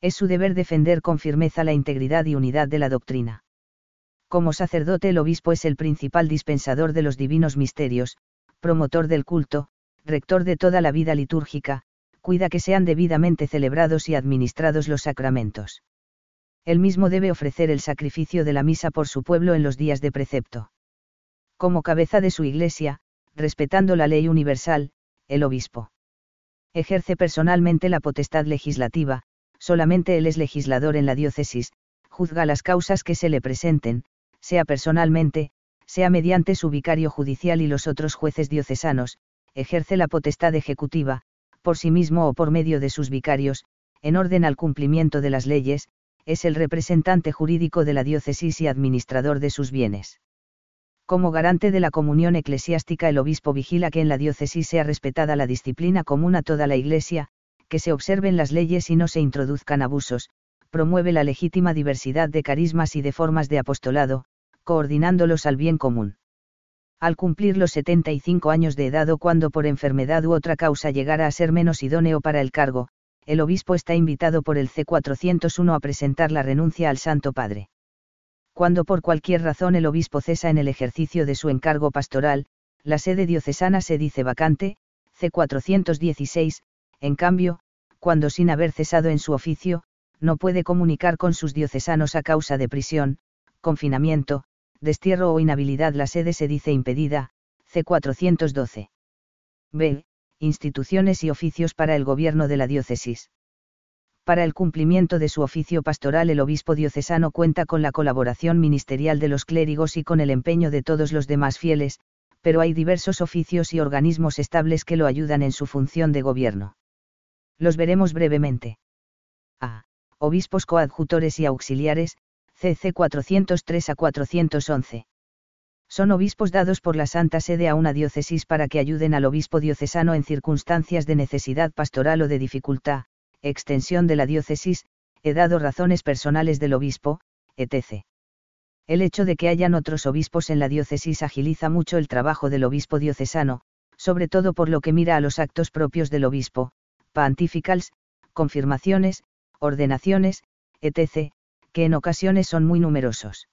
Es su deber defender con firmeza la integridad y unidad de la doctrina. Como sacerdote el obispo es el principal dispensador de los divinos misterios, promotor del culto, rector de toda la vida litúrgica, cuida que sean debidamente celebrados y administrados los sacramentos. Él mismo debe ofrecer el sacrificio de la misa por su pueblo en los días de precepto. Como cabeza de su iglesia, respetando la ley universal, el obispo ejerce personalmente la potestad legislativa, solamente él es legislador en la diócesis, juzga las causas que se le presenten, sea personalmente, sea mediante su vicario judicial y los otros jueces diocesanos, ejerce la potestad ejecutiva, por sí mismo o por medio de sus vicarios, en orden al cumplimiento de las leyes, es el representante jurídico de la diócesis y administrador de sus bienes. Como garante de la comunión eclesiástica el obispo vigila que en la diócesis sea respetada la disciplina común a toda la Iglesia, que se observen las leyes y no se introduzcan abusos, promueve la legítima diversidad de carismas y de formas de apostolado, coordinándolos al bien común al cumplir los 75 años de edad o cuando por enfermedad u otra causa llegara a ser menos idóneo para el cargo, el obispo está invitado por el C401 a presentar la renuncia al Santo Padre. Cuando por cualquier razón el obispo cesa en el ejercicio de su encargo pastoral, la sede diocesana se dice vacante, C416, en cambio, cuando sin haber cesado en su oficio, no puede comunicar con sus diocesanos a causa de prisión, confinamiento, destierro o inhabilidad la sede se dice impedida, C412. B. Instituciones y oficios para el gobierno de la diócesis. Para el cumplimiento de su oficio pastoral el obispo diocesano cuenta con la colaboración ministerial de los clérigos y con el empeño de todos los demás fieles, pero hay diversos oficios y organismos estables que lo ayudan en su función de gobierno. Los veremos brevemente. A. Obispos coadjutores y auxiliares, CC 403 a 411. Son obispos dados por la Santa Sede a una diócesis para que ayuden al obispo diocesano en circunstancias de necesidad pastoral o de dificultad, extensión de la diócesis, he dado razones personales del obispo, etc. El hecho de que hayan otros obispos en la diócesis agiliza mucho el trabajo del obispo diocesano, sobre todo por lo que mira a los actos propios del obispo, pontificals, confirmaciones, ordenaciones, etc., que en ocasiones son muy numerosos.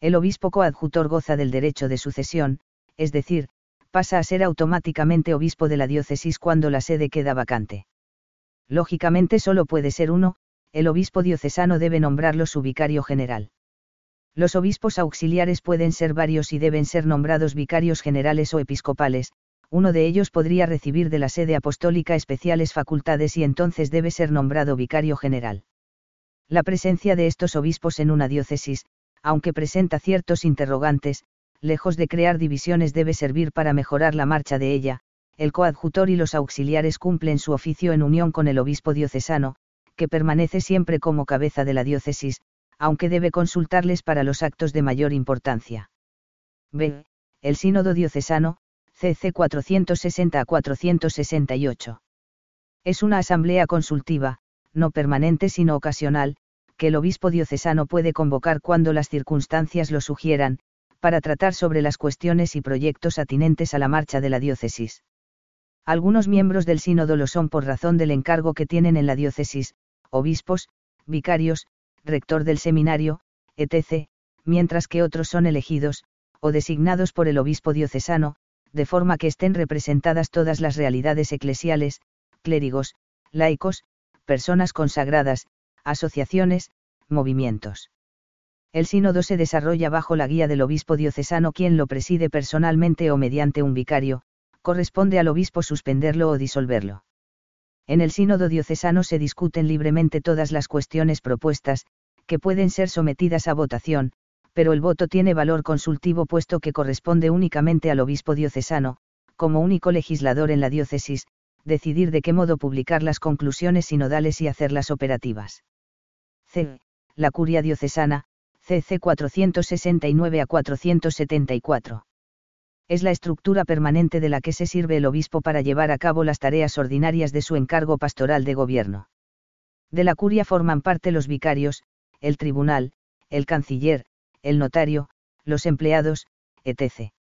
El obispo coadjutor goza del derecho de sucesión, es decir, pasa a ser automáticamente obispo de la diócesis cuando la sede queda vacante. Lógicamente solo puede ser uno, el obispo diocesano debe nombrarlo su vicario general. Los obispos auxiliares pueden ser varios y deben ser nombrados vicarios generales o episcopales, uno de ellos podría recibir de la sede apostólica especiales facultades y entonces debe ser nombrado vicario general. La presencia de estos obispos en una diócesis, aunque presenta ciertos interrogantes, lejos de crear divisiones debe servir para mejorar la marcha de ella, el coadjutor y los auxiliares cumplen su oficio en unión con el obispo diocesano, que permanece siempre como cabeza de la diócesis, aunque debe consultarles para los actos de mayor importancia. B. El Sínodo Diocesano, CC 460 a 468. Es una asamblea consultiva, no permanente sino ocasional, que el obispo diocesano puede convocar cuando las circunstancias lo sugieran, para tratar sobre las cuestiones y proyectos atinentes a la marcha de la diócesis. Algunos miembros del sínodo lo son por razón del encargo que tienen en la diócesis, obispos, vicarios, rector del seminario, etc., mientras que otros son elegidos, o designados por el obispo diocesano, de forma que estén representadas todas las realidades eclesiales, clérigos, laicos, personas consagradas, asociaciones, movimientos. El sínodo se desarrolla bajo la guía del obispo diocesano quien lo preside personalmente o mediante un vicario, corresponde al obispo suspenderlo o disolverlo. En el sínodo diocesano se discuten libremente todas las cuestiones propuestas, que pueden ser sometidas a votación, pero el voto tiene valor consultivo puesto que corresponde únicamente al obispo diocesano, como único legislador en la diócesis, decidir de qué modo publicar las conclusiones sinodales y hacerlas operativas. C. La curia diocesana, CC 469 a 474. Es la estructura permanente de la que se sirve el obispo para llevar a cabo las tareas ordinarias de su encargo pastoral de gobierno. De la curia forman parte los vicarios, el tribunal, el canciller, el notario, los empleados, etc.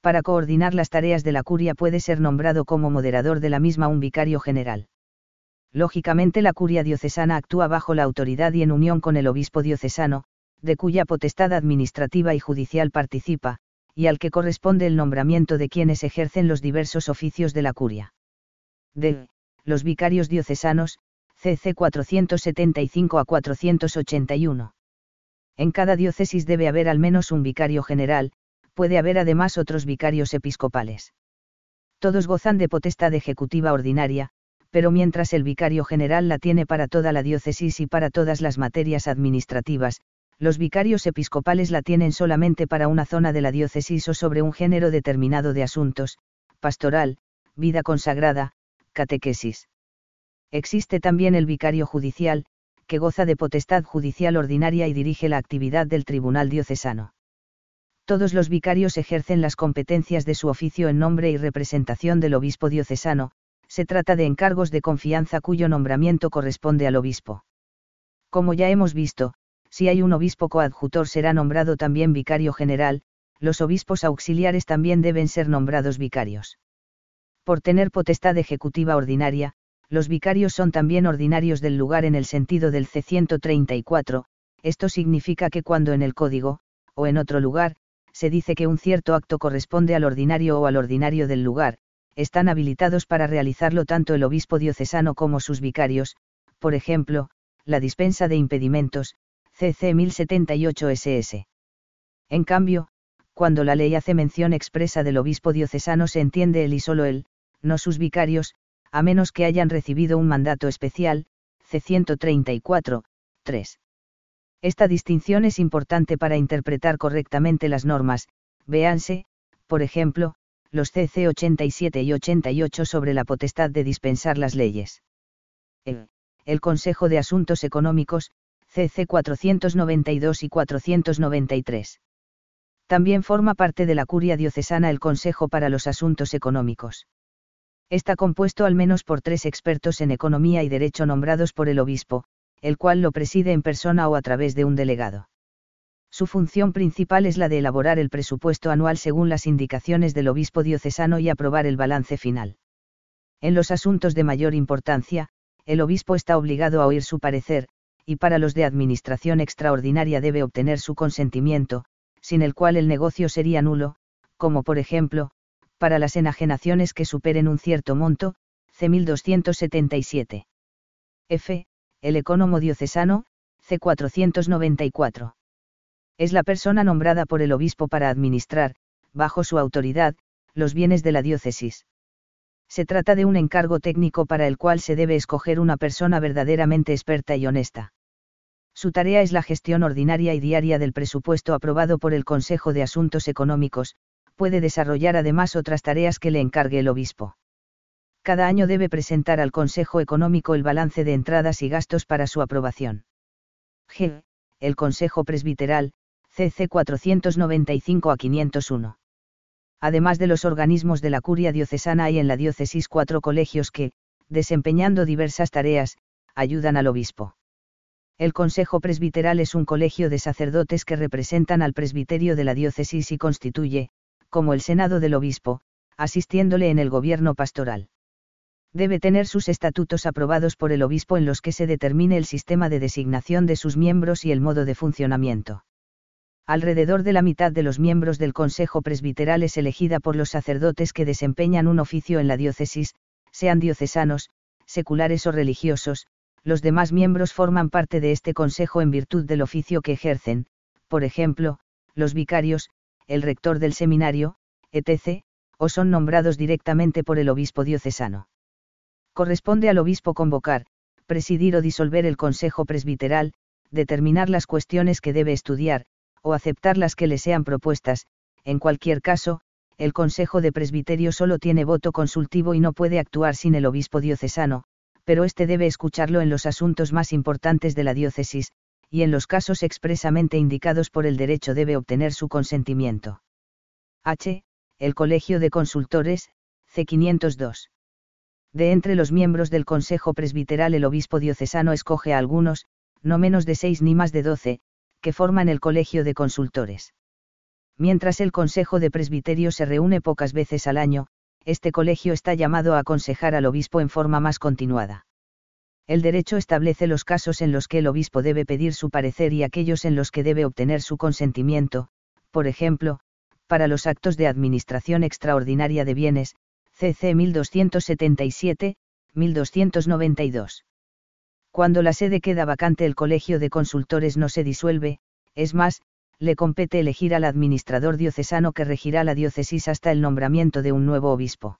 Para coordinar las tareas de la curia puede ser nombrado como moderador de la misma un vicario general. Lógicamente la curia diocesana actúa bajo la autoridad y en unión con el obispo diocesano, de cuya potestad administrativa y judicial participa, y al que corresponde el nombramiento de quienes ejercen los diversos oficios de la curia. D. Los vicarios diocesanos, CC 475 a 481. En cada diócesis debe haber al menos un vicario general, puede haber además otros vicarios episcopales. Todos gozan de potestad ejecutiva ordinaria, pero mientras el vicario general la tiene para toda la diócesis y para todas las materias administrativas, los vicarios episcopales la tienen solamente para una zona de la diócesis o sobre un género determinado de asuntos, pastoral, vida consagrada, catequesis. Existe también el vicario judicial, que goza de potestad judicial ordinaria y dirige la actividad del tribunal diocesano. Todos los vicarios ejercen las competencias de su oficio en nombre y representación del obispo diocesano, se trata de encargos de confianza cuyo nombramiento corresponde al obispo. Como ya hemos visto, si hay un obispo coadjutor será nombrado también vicario general, los obispos auxiliares también deben ser nombrados vicarios. Por tener potestad ejecutiva ordinaria, los vicarios son también ordinarios del lugar en el sentido del C134, esto significa que cuando en el código, o en otro lugar, se dice que un cierto acto corresponde al ordinario o al ordinario del lugar, están habilitados para realizarlo tanto el obispo diocesano como sus vicarios, por ejemplo, la dispensa de impedimentos, CC 1078 SS. En cambio, cuando la ley hace mención expresa del obispo diocesano se entiende él y solo él, no sus vicarios, a menos que hayan recibido un mandato especial, C134, 3. Esta distinción es importante para interpretar correctamente las normas, véanse, por ejemplo, los CC 87 y 88 sobre la potestad de dispensar las leyes. El, el Consejo de Asuntos Económicos, CC 492 y 493. También forma parte de la curia diocesana el Consejo para los Asuntos Económicos. Está compuesto al menos por tres expertos en economía y derecho nombrados por el obispo, el cual lo preside en persona o a través de un delegado. Su función principal es la de elaborar el presupuesto anual según las indicaciones del obispo diocesano y aprobar el balance final. En los asuntos de mayor importancia, el obispo está obligado a oír su parecer, y para los de administración extraordinaria debe obtener su consentimiento, sin el cual el negocio sería nulo, como por ejemplo, para las enajenaciones que superen un cierto monto, C1277. F. El ecónomo diocesano, C494. Es la persona nombrada por el obispo para administrar, bajo su autoridad, los bienes de la diócesis. Se trata de un encargo técnico para el cual se debe escoger una persona verdaderamente experta y honesta. Su tarea es la gestión ordinaria y diaria del presupuesto aprobado por el Consejo de Asuntos Económicos, puede desarrollar además otras tareas que le encargue el obispo. Cada año debe presentar al Consejo Económico el balance de entradas y gastos para su aprobación. G. El Consejo Presbiteral, CC 495 a 501. Además de los organismos de la curia diocesana hay en la diócesis cuatro colegios que, desempeñando diversas tareas, ayudan al obispo. El Consejo Presbiteral es un colegio de sacerdotes que representan al presbiterio de la diócesis y constituye, como el Senado del Obispo, asistiéndole en el gobierno pastoral. Debe tener sus estatutos aprobados por el obispo en los que se determine el sistema de designación de sus miembros y el modo de funcionamiento. Alrededor de la mitad de los miembros del Consejo Presbiteral es elegida por los sacerdotes que desempeñan un oficio en la diócesis, sean diocesanos, seculares o religiosos, los demás miembros forman parte de este consejo en virtud del oficio que ejercen, por ejemplo, los vicarios, el rector del seminario, etc., o son nombrados directamente por el obispo diocesano. Corresponde al obispo convocar, presidir o disolver el consejo presbiteral, determinar las cuestiones que debe estudiar, o aceptar las que le sean propuestas, en cualquier caso, el Consejo de Presbiterio solo tiene voto consultivo y no puede actuar sin el obispo diocesano, pero éste debe escucharlo en los asuntos más importantes de la diócesis, y en los casos expresamente indicados por el derecho debe obtener su consentimiento. H. El Colegio de Consultores, C502. De entre los miembros del Consejo Presbiteral el obispo diocesano escoge a algunos, no menos de seis ni más de doce, que forman el Colegio de Consultores. Mientras el Consejo de Presbiterio se reúne pocas veces al año, este colegio está llamado a aconsejar al obispo en forma más continuada. El derecho establece los casos en los que el obispo debe pedir su parecer y aquellos en los que debe obtener su consentimiento, por ejemplo, para los actos de administración extraordinaria de bienes, CC 1277, 1292. Cuando la sede queda vacante el colegio de consultores no se disuelve, es más, le compete elegir al administrador diocesano que regirá la diócesis hasta el nombramiento de un nuevo obispo.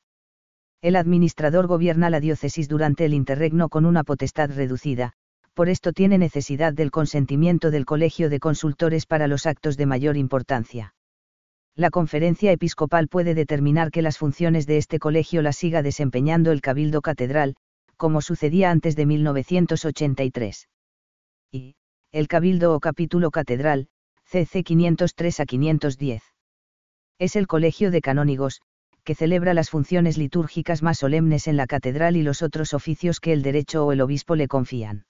El administrador gobierna la diócesis durante el interregno con una potestad reducida, por esto tiene necesidad del consentimiento del colegio de consultores para los actos de mayor importancia. La conferencia episcopal puede determinar que las funciones de este colegio las siga desempeñando el cabildo catedral, como sucedía antes de 1983. Y, el cabildo o capítulo catedral, CC 503 a 510. Es el colegio de canónigos, que celebra las funciones litúrgicas más solemnes en la catedral y los otros oficios que el derecho o el obispo le confían.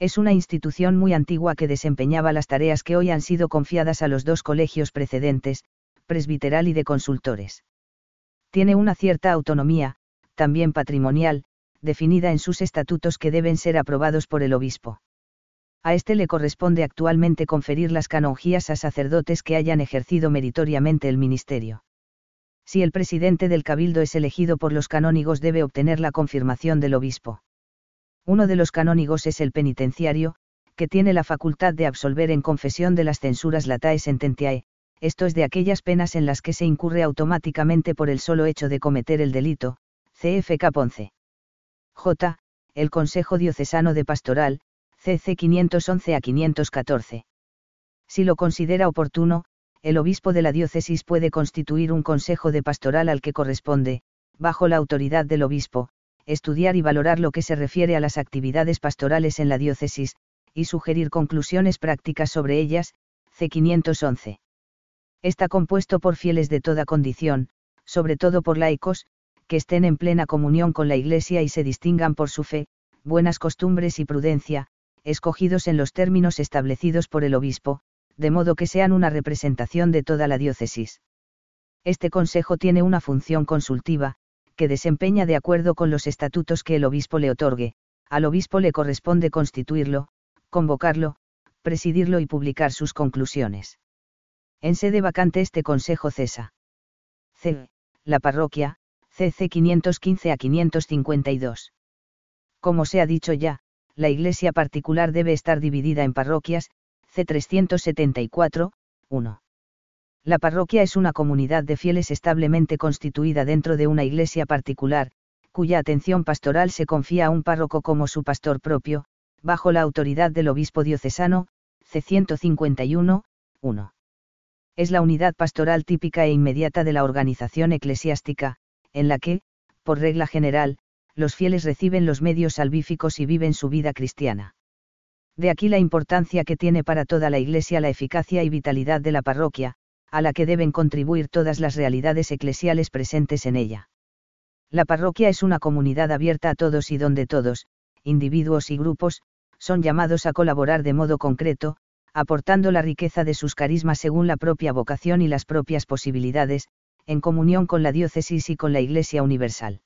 Es una institución muy antigua que desempeñaba las tareas que hoy han sido confiadas a los dos colegios precedentes, presbiteral y de consultores. Tiene una cierta autonomía, también patrimonial, definida en sus estatutos que deben ser aprobados por el obispo a este le corresponde actualmente conferir las canonjías a sacerdotes que hayan ejercido meritoriamente el ministerio. Si el presidente del cabildo es elegido por los canónigos debe obtener la confirmación del obispo. Uno de los canónigos es el penitenciario, que tiene la facultad de absolver en confesión de las censuras latae sententiae, esto es de aquellas penas en las que se incurre automáticamente por el solo hecho de cometer el delito, CFK Ponce. J. El Consejo Diocesano de Pastoral, CC 511 a 514. Si lo considera oportuno, el obispo de la diócesis puede constituir un consejo de pastoral al que corresponde, bajo la autoridad del obispo, estudiar y valorar lo que se refiere a las actividades pastorales en la diócesis, y sugerir conclusiones prácticas sobre ellas, C 511. Está compuesto por fieles de toda condición, sobre todo por laicos, que estén en plena comunión con la Iglesia y se distingan por su fe, buenas costumbres y prudencia, escogidos en los términos establecidos por el obispo, de modo que sean una representación de toda la diócesis. Este consejo tiene una función consultiva, que desempeña de acuerdo con los estatutos que el obispo le otorgue, al obispo le corresponde constituirlo, convocarlo, presidirlo y publicar sus conclusiones. En sede vacante este consejo cesa. C. La parroquia, CC 515 a 552. Como se ha dicho ya, la iglesia particular debe estar dividida en parroquias, C374, 1. La parroquia es una comunidad de fieles establemente constituida dentro de una iglesia particular, cuya atención pastoral se confía a un párroco como su pastor propio, bajo la autoridad del obispo diocesano, C151, 1. Es la unidad pastoral típica e inmediata de la organización eclesiástica, en la que, por regla general, los fieles reciben los medios salvíficos y viven su vida cristiana. De aquí la importancia que tiene para toda la Iglesia la eficacia y vitalidad de la parroquia, a la que deben contribuir todas las realidades eclesiales presentes en ella. La parroquia es una comunidad abierta a todos y donde todos, individuos y grupos, son llamados a colaborar de modo concreto, aportando la riqueza de sus carismas según la propia vocación y las propias posibilidades, en comunión con la diócesis y con la Iglesia Universal.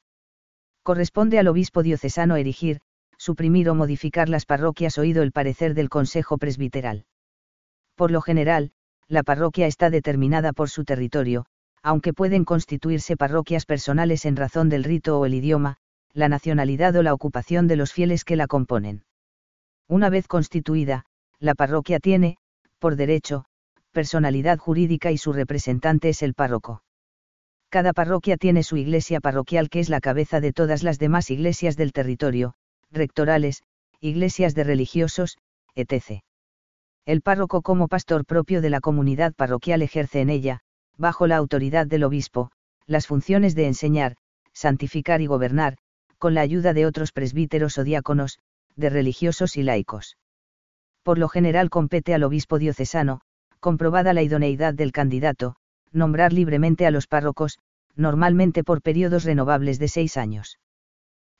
Corresponde al obispo diocesano erigir, suprimir o modificar las parroquias oído el parecer del Consejo Presbiteral. Por lo general, la parroquia está determinada por su territorio, aunque pueden constituirse parroquias personales en razón del rito o el idioma, la nacionalidad o la ocupación de los fieles que la componen. Una vez constituida, la parroquia tiene, por derecho, personalidad jurídica y su representante es el párroco. Cada parroquia tiene su iglesia parroquial que es la cabeza de todas las demás iglesias del territorio, rectorales, iglesias de religiosos, etc. El párroco como pastor propio de la comunidad parroquial ejerce en ella, bajo la autoridad del obispo, las funciones de enseñar, santificar y gobernar, con la ayuda de otros presbíteros o diáconos, de religiosos y laicos. Por lo general compete al obispo diocesano, comprobada la idoneidad del candidato, nombrar libremente a los párrocos, normalmente por periodos renovables de seis años.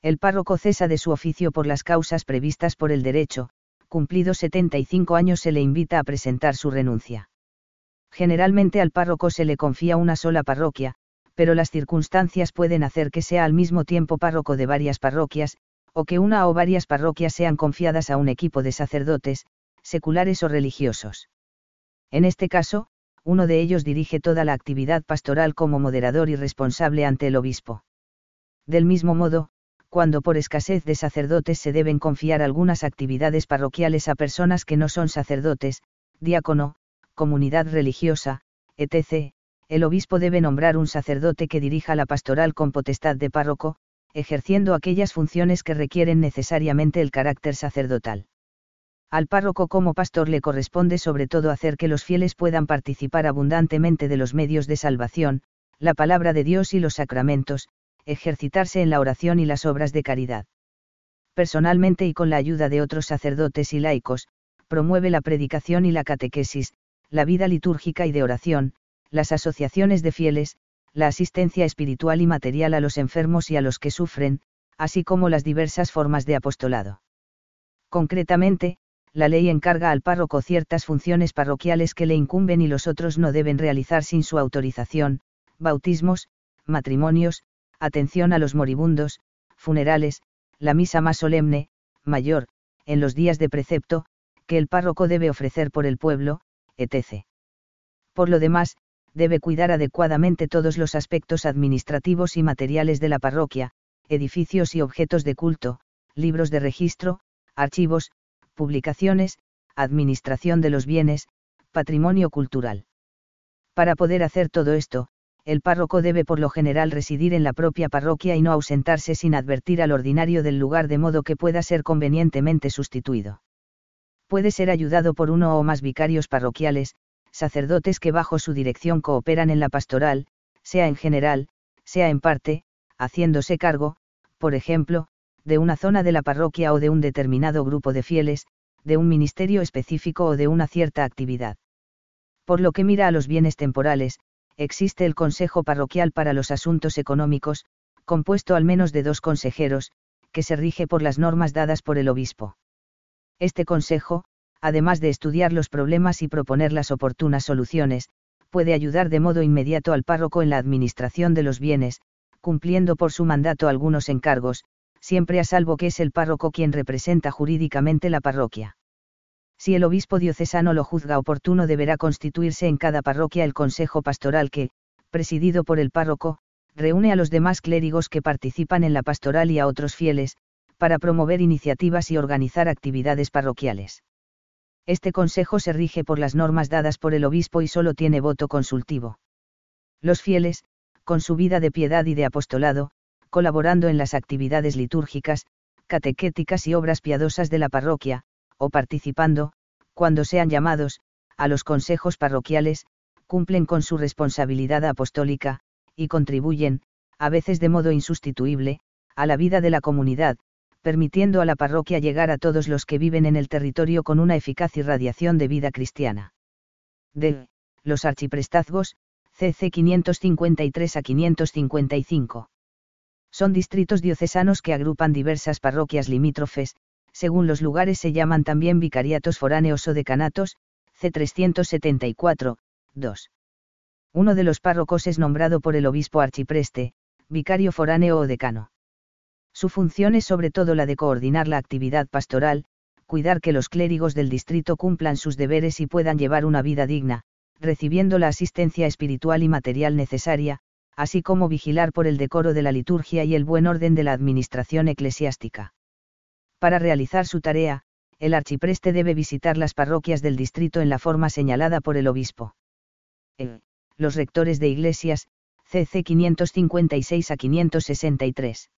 El párroco cesa de su oficio por las causas previstas por el derecho, cumplidos 75 años se le invita a presentar su renuncia. Generalmente al párroco se le confía una sola parroquia, pero las circunstancias pueden hacer que sea al mismo tiempo párroco de varias parroquias, o que una o varias parroquias sean confiadas a un equipo de sacerdotes, seculares o religiosos. En este caso, uno de ellos dirige toda la actividad pastoral como moderador y responsable ante el obispo. Del mismo modo, cuando por escasez de sacerdotes se deben confiar algunas actividades parroquiales a personas que no son sacerdotes, diácono, comunidad religiosa, etc., el obispo debe nombrar un sacerdote que dirija la pastoral con potestad de párroco, ejerciendo aquellas funciones que requieren necesariamente el carácter sacerdotal. Al párroco como pastor le corresponde sobre todo hacer que los fieles puedan participar abundantemente de los medios de salvación, la palabra de Dios y los sacramentos, ejercitarse en la oración y las obras de caridad. Personalmente y con la ayuda de otros sacerdotes y laicos, promueve la predicación y la catequesis, la vida litúrgica y de oración, las asociaciones de fieles, la asistencia espiritual y material a los enfermos y a los que sufren, así como las diversas formas de apostolado. Concretamente, la ley encarga al párroco ciertas funciones parroquiales que le incumben y los otros no deben realizar sin su autorización, bautismos, matrimonios, atención a los moribundos, funerales, la misa más solemne, mayor, en los días de precepto, que el párroco debe ofrecer por el pueblo, etc. Por lo demás, debe cuidar adecuadamente todos los aspectos administrativos y materiales de la parroquia, edificios y objetos de culto, libros de registro, archivos, publicaciones, administración de los bienes, patrimonio cultural. Para poder hacer todo esto, el párroco debe por lo general residir en la propia parroquia y no ausentarse sin advertir al ordinario del lugar de modo que pueda ser convenientemente sustituido. Puede ser ayudado por uno o más vicarios parroquiales, sacerdotes que bajo su dirección cooperan en la pastoral, sea en general, sea en parte, haciéndose cargo, por ejemplo, de una zona de la parroquia o de un determinado grupo de fieles, de un ministerio específico o de una cierta actividad. Por lo que mira a los bienes temporales, existe el Consejo Parroquial para los Asuntos Económicos, compuesto al menos de dos consejeros, que se rige por las normas dadas por el obispo. Este consejo, además de estudiar los problemas y proponer las oportunas soluciones, puede ayudar de modo inmediato al párroco en la administración de los bienes, cumpliendo por su mandato algunos encargos, siempre a salvo que es el párroco quien representa jurídicamente la parroquia. Si el obispo diocesano lo juzga oportuno deberá constituirse en cada parroquia el consejo pastoral que, presidido por el párroco, reúne a los demás clérigos que participan en la pastoral y a otros fieles, para promover iniciativas y organizar actividades parroquiales. Este consejo se rige por las normas dadas por el obispo y solo tiene voto consultivo. Los fieles, con su vida de piedad y de apostolado, colaborando en las actividades litúrgicas, catequéticas y obras piadosas de la parroquia, o participando, cuando sean llamados, a los consejos parroquiales, cumplen con su responsabilidad apostólica, y contribuyen, a veces de modo insustituible, a la vida de la comunidad, permitiendo a la parroquia llegar a todos los que viven en el territorio con una eficaz irradiación de vida cristiana. De los archiprestazgos, CC 553 a 555. Son distritos diocesanos que agrupan diversas parroquias limítrofes, según los lugares se llaman también vicariatos foráneos o decanatos, C374, 2. Uno de los párrocos es nombrado por el obispo archipreste, vicario foráneo o decano. Su función es sobre todo la de coordinar la actividad pastoral, cuidar que los clérigos del distrito cumplan sus deberes y puedan llevar una vida digna, recibiendo la asistencia espiritual y material necesaria, así como vigilar por el decoro de la liturgia y el buen orden de la administración eclesiástica. Para realizar su tarea, el archipreste debe visitar las parroquias del distrito en la forma señalada por el obispo. los rectores de iglesias, CC 556 a 563.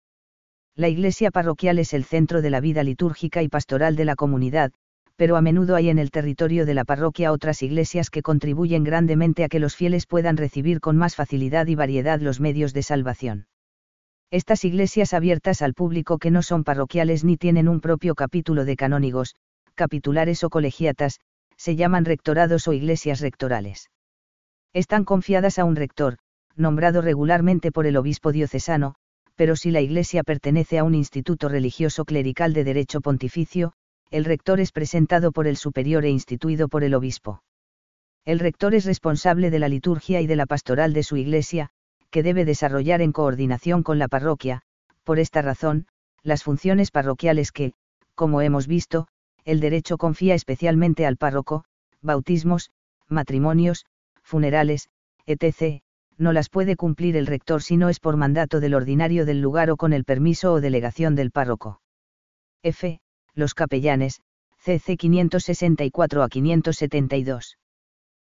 La iglesia parroquial es el centro de la vida litúrgica y pastoral de la comunidad, pero a menudo hay en el territorio de la parroquia otras iglesias que contribuyen grandemente a que los fieles puedan recibir con más facilidad y variedad los medios de salvación. Estas iglesias abiertas al público que no son parroquiales ni tienen un propio capítulo de canónigos, capitulares o colegiatas, se llaman rectorados o iglesias rectorales. Están confiadas a un rector, nombrado regularmente por el obispo diocesano, pero si la Iglesia pertenece a un instituto religioso clerical de derecho pontificio, el rector es presentado por el superior e instituido por el obispo. El rector es responsable de la liturgia y de la pastoral de su Iglesia, que debe desarrollar en coordinación con la parroquia, por esta razón, las funciones parroquiales que, como hemos visto, el derecho confía especialmente al párroco, bautismos, matrimonios, funerales, etc., no las puede cumplir el rector si no es por mandato del ordinario del lugar o con el permiso o delegación del párroco. F. Los capellanes, CC 564 a 572.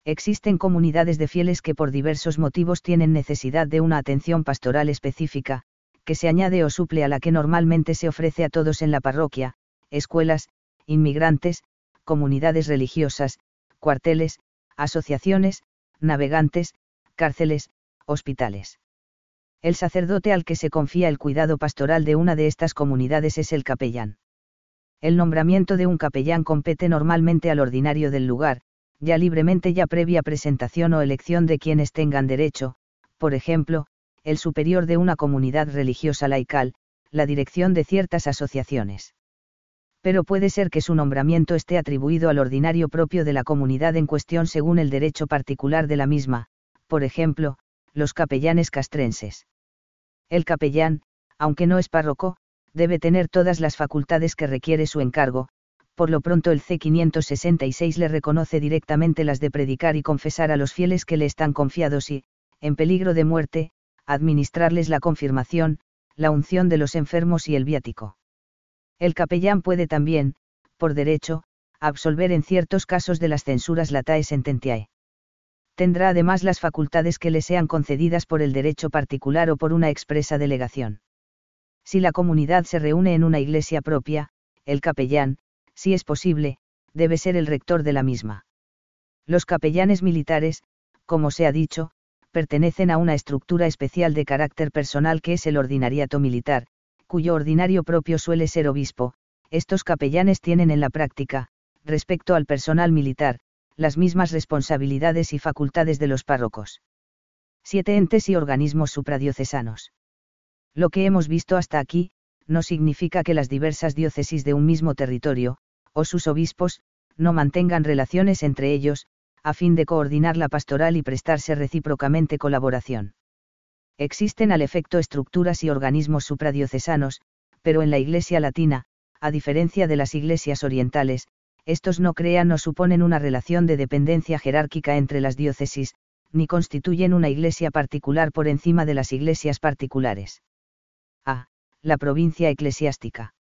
Existen comunidades de fieles que por diversos motivos tienen necesidad de una atención pastoral específica, que se añade o suple a la que normalmente se ofrece a todos en la parroquia, escuelas, inmigrantes, comunidades religiosas, cuarteles, asociaciones, navegantes, cárceles, hospitales. El sacerdote al que se confía el cuidado pastoral de una de estas comunidades es el capellán. El nombramiento de un capellán compete normalmente al ordinario del lugar, ya libremente ya previa presentación o elección de quienes tengan derecho, por ejemplo, el superior de una comunidad religiosa laical, la dirección de ciertas asociaciones. Pero puede ser que su nombramiento esté atribuido al ordinario propio de la comunidad en cuestión según el derecho particular de la misma, por ejemplo, los capellanes castrenses. El capellán, aunque no es párroco, debe tener todas las facultades que requiere su encargo, por lo pronto el C566 le reconoce directamente las de predicar y confesar a los fieles que le están confiados y, en peligro de muerte, administrarles la confirmación, la unción de los enfermos y el viático. El capellán puede también, por derecho, absolver en ciertos casos de las censuras latae sententiae tendrá además las facultades que le sean concedidas por el derecho particular o por una expresa delegación. Si la comunidad se reúne en una iglesia propia, el capellán, si es posible, debe ser el rector de la misma. Los capellanes militares, como se ha dicho, pertenecen a una estructura especial de carácter personal que es el ordinariato militar, cuyo ordinario propio suele ser obispo, estos capellanes tienen en la práctica, respecto al personal militar, las mismas responsabilidades y facultades de los párrocos. Siete entes y organismos supradiocesanos. Lo que hemos visto hasta aquí, no significa que las diversas diócesis de un mismo territorio, o sus obispos, no mantengan relaciones entre ellos, a fin de coordinar la pastoral y prestarse recíprocamente colaboración. Existen al efecto estructuras y organismos supradiocesanos, pero en la Iglesia latina, a diferencia de las iglesias orientales, estos no crean o suponen una relación de dependencia jerárquica entre las diócesis, ni constituyen una iglesia particular por encima de las iglesias particulares. A. La provincia eclesiástica.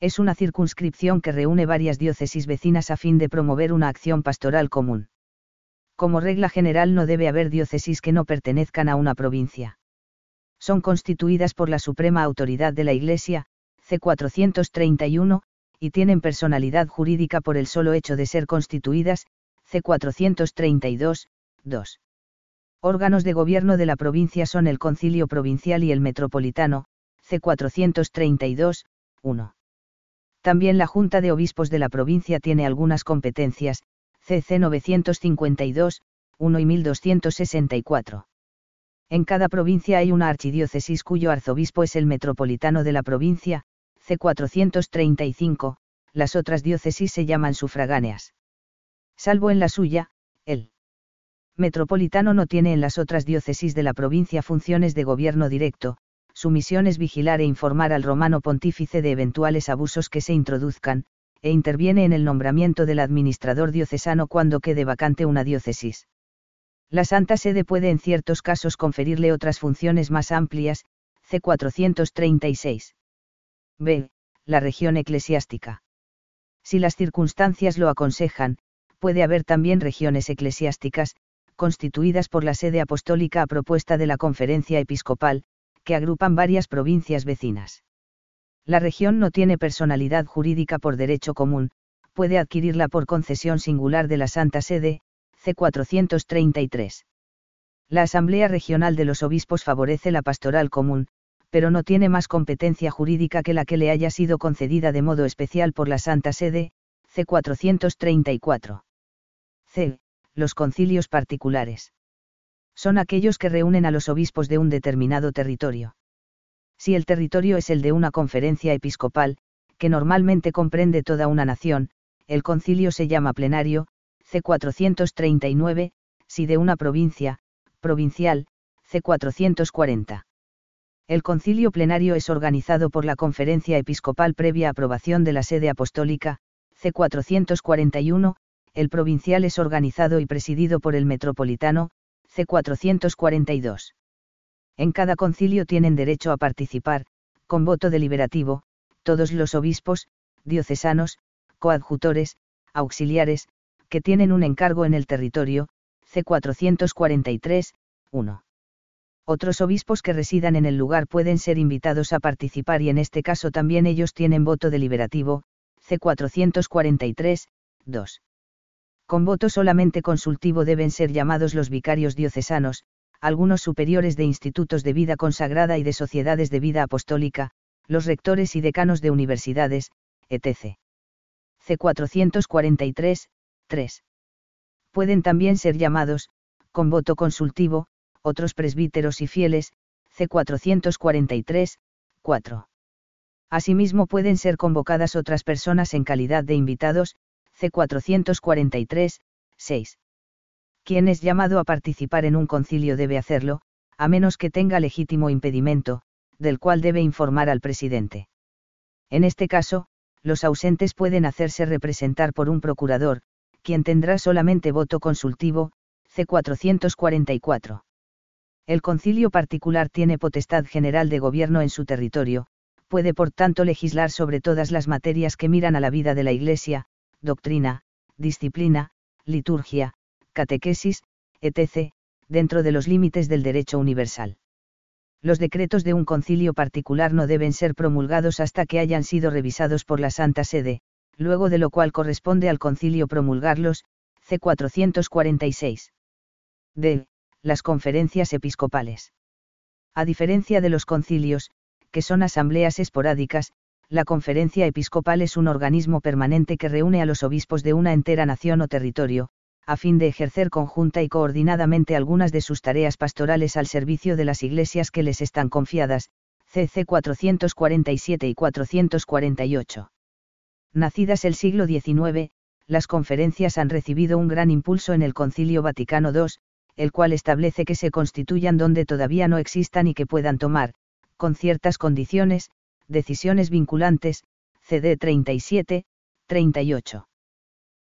Es una circunscripción que reúne varias diócesis vecinas a fin de promover una acción pastoral común. Como regla general no debe haber diócesis que no pertenezcan a una provincia. Son constituidas por la suprema autoridad de la Iglesia, C. 431, y tienen personalidad jurídica por el solo hecho de ser constituidas, C. 432, 2. Órganos de gobierno de la provincia son el Concilio Provincial y el Metropolitano, C. 432, 1. También la Junta de Obispos de la provincia tiene algunas competencias, CC 952, 1 y 1264. En cada provincia hay una archidiócesis cuyo arzobispo es el metropolitano de la provincia, C435, las otras diócesis se llaman sufragáneas. Salvo en la suya, el metropolitano no tiene en las otras diócesis de la provincia funciones de gobierno directo, su misión es vigilar e informar al romano pontífice de eventuales abusos que se introduzcan, e interviene en el nombramiento del administrador diocesano cuando quede vacante una diócesis. La Santa Sede puede en ciertos casos conferirle otras funciones más amplias, C. 436. B. La región eclesiástica. Si las circunstancias lo aconsejan, puede haber también regiones eclesiásticas, constituidas por la sede apostólica a propuesta de la conferencia episcopal, que agrupan varias provincias vecinas. La región no tiene personalidad jurídica por derecho común, puede adquirirla por concesión singular de la Santa Sede, 433. La Asamblea Regional de los Obispos favorece la pastoral común, pero no tiene más competencia jurídica que la que le haya sido concedida de modo especial por la Santa Sede, C. 434. C. Los concilios particulares. Son aquellos que reúnen a los obispos de un determinado territorio. Si el territorio es el de una conferencia episcopal, que normalmente comprende toda una nación, el concilio se llama plenario, C439, si de una provincia, provincial, C440. El concilio plenario es organizado por la conferencia episcopal previa aprobación de la sede apostólica, C441, el provincial es organizado y presidido por el metropolitano, C442. En cada concilio tienen derecho a participar, con voto deliberativo, todos los obispos, diocesanos, coadjutores, auxiliares, que tienen un encargo en el territorio, C443, 1. Otros obispos que residan en el lugar pueden ser invitados a participar y en este caso también ellos tienen voto deliberativo, C443, 2. Con voto solamente consultivo deben ser llamados los vicarios diocesanos, algunos superiores de institutos de vida consagrada y de sociedades de vida apostólica, los rectores y decanos de universidades, etc. C443, 3. Pueden también ser llamados, con voto consultivo, otros presbíteros y fieles, C443, 4. Asimismo pueden ser convocadas otras personas en calidad de invitados, C443, 6. Quien es llamado a participar en un concilio debe hacerlo, a menos que tenga legítimo impedimento, del cual debe informar al presidente. En este caso, los ausentes pueden hacerse representar por un procurador, quien tendrá solamente voto consultivo, C444. El concilio particular tiene potestad general de gobierno en su territorio, puede por tanto legislar sobre todas las materias que miran a la vida de la Iglesia, doctrina, disciplina, liturgia, catequesis, etc., dentro de los límites del derecho universal. Los decretos de un concilio particular no deben ser promulgados hasta que hayan sido revisados por la Santa Sede, luego de lo cual corresponde al concilio promulgarlos, C. 446. D. Las conferencias episcopales. A diferencia de los concilios, que son asambleas esporádicas, la conferencia episcopal es un organismo permanente que reúne a los obispos de una entera nación o territorio, a fin de ejercer conjunta y coordinadamente algunas de sus tareas pastorales al servicio de las iglesias que les están confiadas, CC 447 y 448. Nacidas el siglo XIX, las conferencias han recibido un gran impulso en el Concilio Vaticano II, el cual establece que se constituyan donde todavía no existan y que puedan tomar, con ciertas condiciones, decisiones vinculantes, CD 37, 38.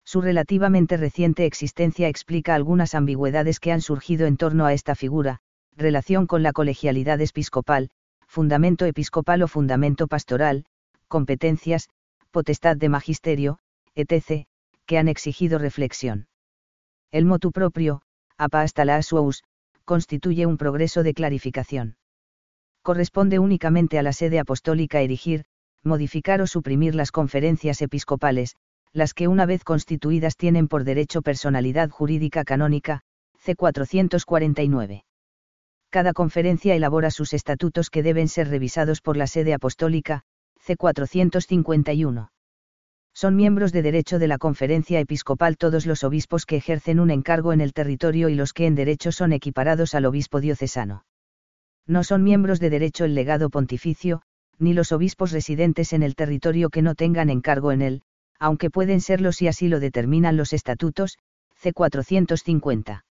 Su relativamente reciente existencia explica algunas ambigüedades que han surgido en torno a esta figura, relación con la colegialidad episcopal, fundamento episcopal o fundamento pastoral, competencias, potestad de magisterio, etc., que han exigido reflexión. El motu propio, apa hasta la asuus, constituye un progreso de clarificación. Corresponde únicamente a la sede apostólica erigir, modificar o suprimir las conferencias episcopales, las que una vez constituidas tienen por derecho personalidad jurídica canónica, C. 449. Cada conferencia elabora sus estatutos que deben ser revisados por la sede apostólica, C. 451. Son miembros de derecho de la conferencia episcopal todos los obispos que ejercen un encargo en el territorio y los que en derecho son equiparados al obispo diocesano. No son miembros de derecho el legado pontificio, ni los obispos residentes en el territorio que no tengan encargo en él, aunque pueden serlo si así lo determinan los estatutos, C. 450.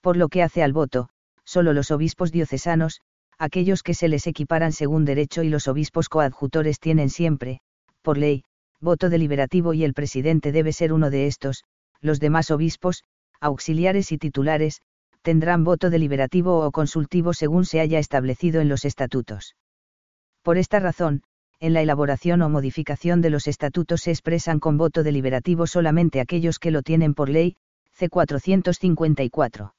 Por lo que hace al voto, solo los obispos diocesanos, aquellos que se les equiparan según derecho y los obispos coadjutores tienen siempre, por ley, voto deliberativo y el presidente debe ser uno de estos, los demás obispos, auxiliares y titulares, tendrán voto deliberativo o consultivo según se haya establecido en los estatutos. Por esta razón, en la elaboración o modificación de los estatutos se expresan con voto deliberativo solamente aquellos que lo tienen por ley, C. 454.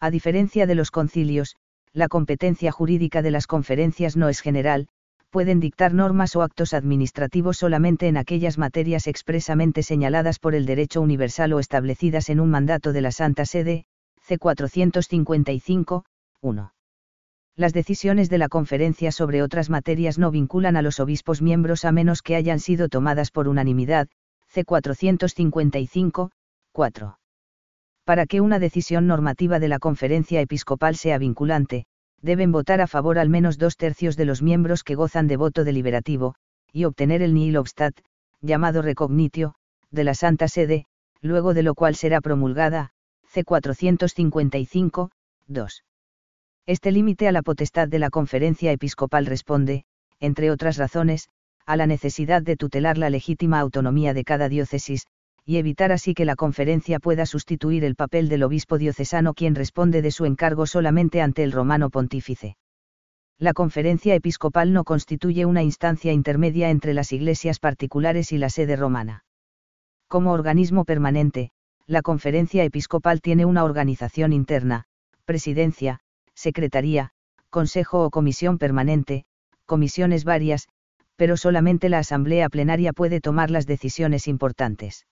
A diferencia de los concilios, la competencia jurídica de las conferencias no es general, pueden dictar normas o actos administrativos solamente en aquellas materias expresamente señaladas por el derecho universal o establecidas en un mandato de la Santa Sede, C. 455, 1. Las decisiones de la conferencia sobre otras materias no vinculan a los obispos miembros a menos que hayan sido tomadas por unanimidad, C. 455, 4. Para que una decisión normativa de la conferencia episcopal sea vinculante, deben votar a favor al menos dos tercios de los miembros que gozan de voto deliberativo, y obtener el nihil obstat, llamado recognitio, de la Santa Sede, luego de lo cual será promulgada, C. 455, 2. Este límite a la potestad de la conferencia episcopal responde, entre otras razones, a la necesidad de tutelar la legítima autonomía de cada diócesis, y evitar así que la conferencia pueda sustituir el papel del obispo diocesano quien responde de su encargo solamente ante el romano pontífice. La conferencia episcopal no constituye una instancia intermedia entre las iglesias particulares y la sede romana. Como organismo permanente, la conferencia episcopal tiene una organización interna, presidencia, secretaría, consejo o comisión permanente, comisiones varias, pero solamente la asamblea plenaria puede tomar las decisiones importantes.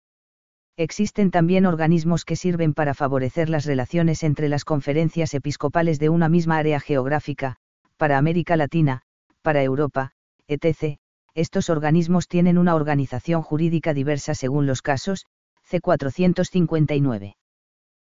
Existen también organismos que sirven para favorecer las relaciones entre las conferencias episcopales de una misma área geográfica, para América Latina, para Europa, etc. Estos organismos tienen una organización jurídica diversa según los casos, C459.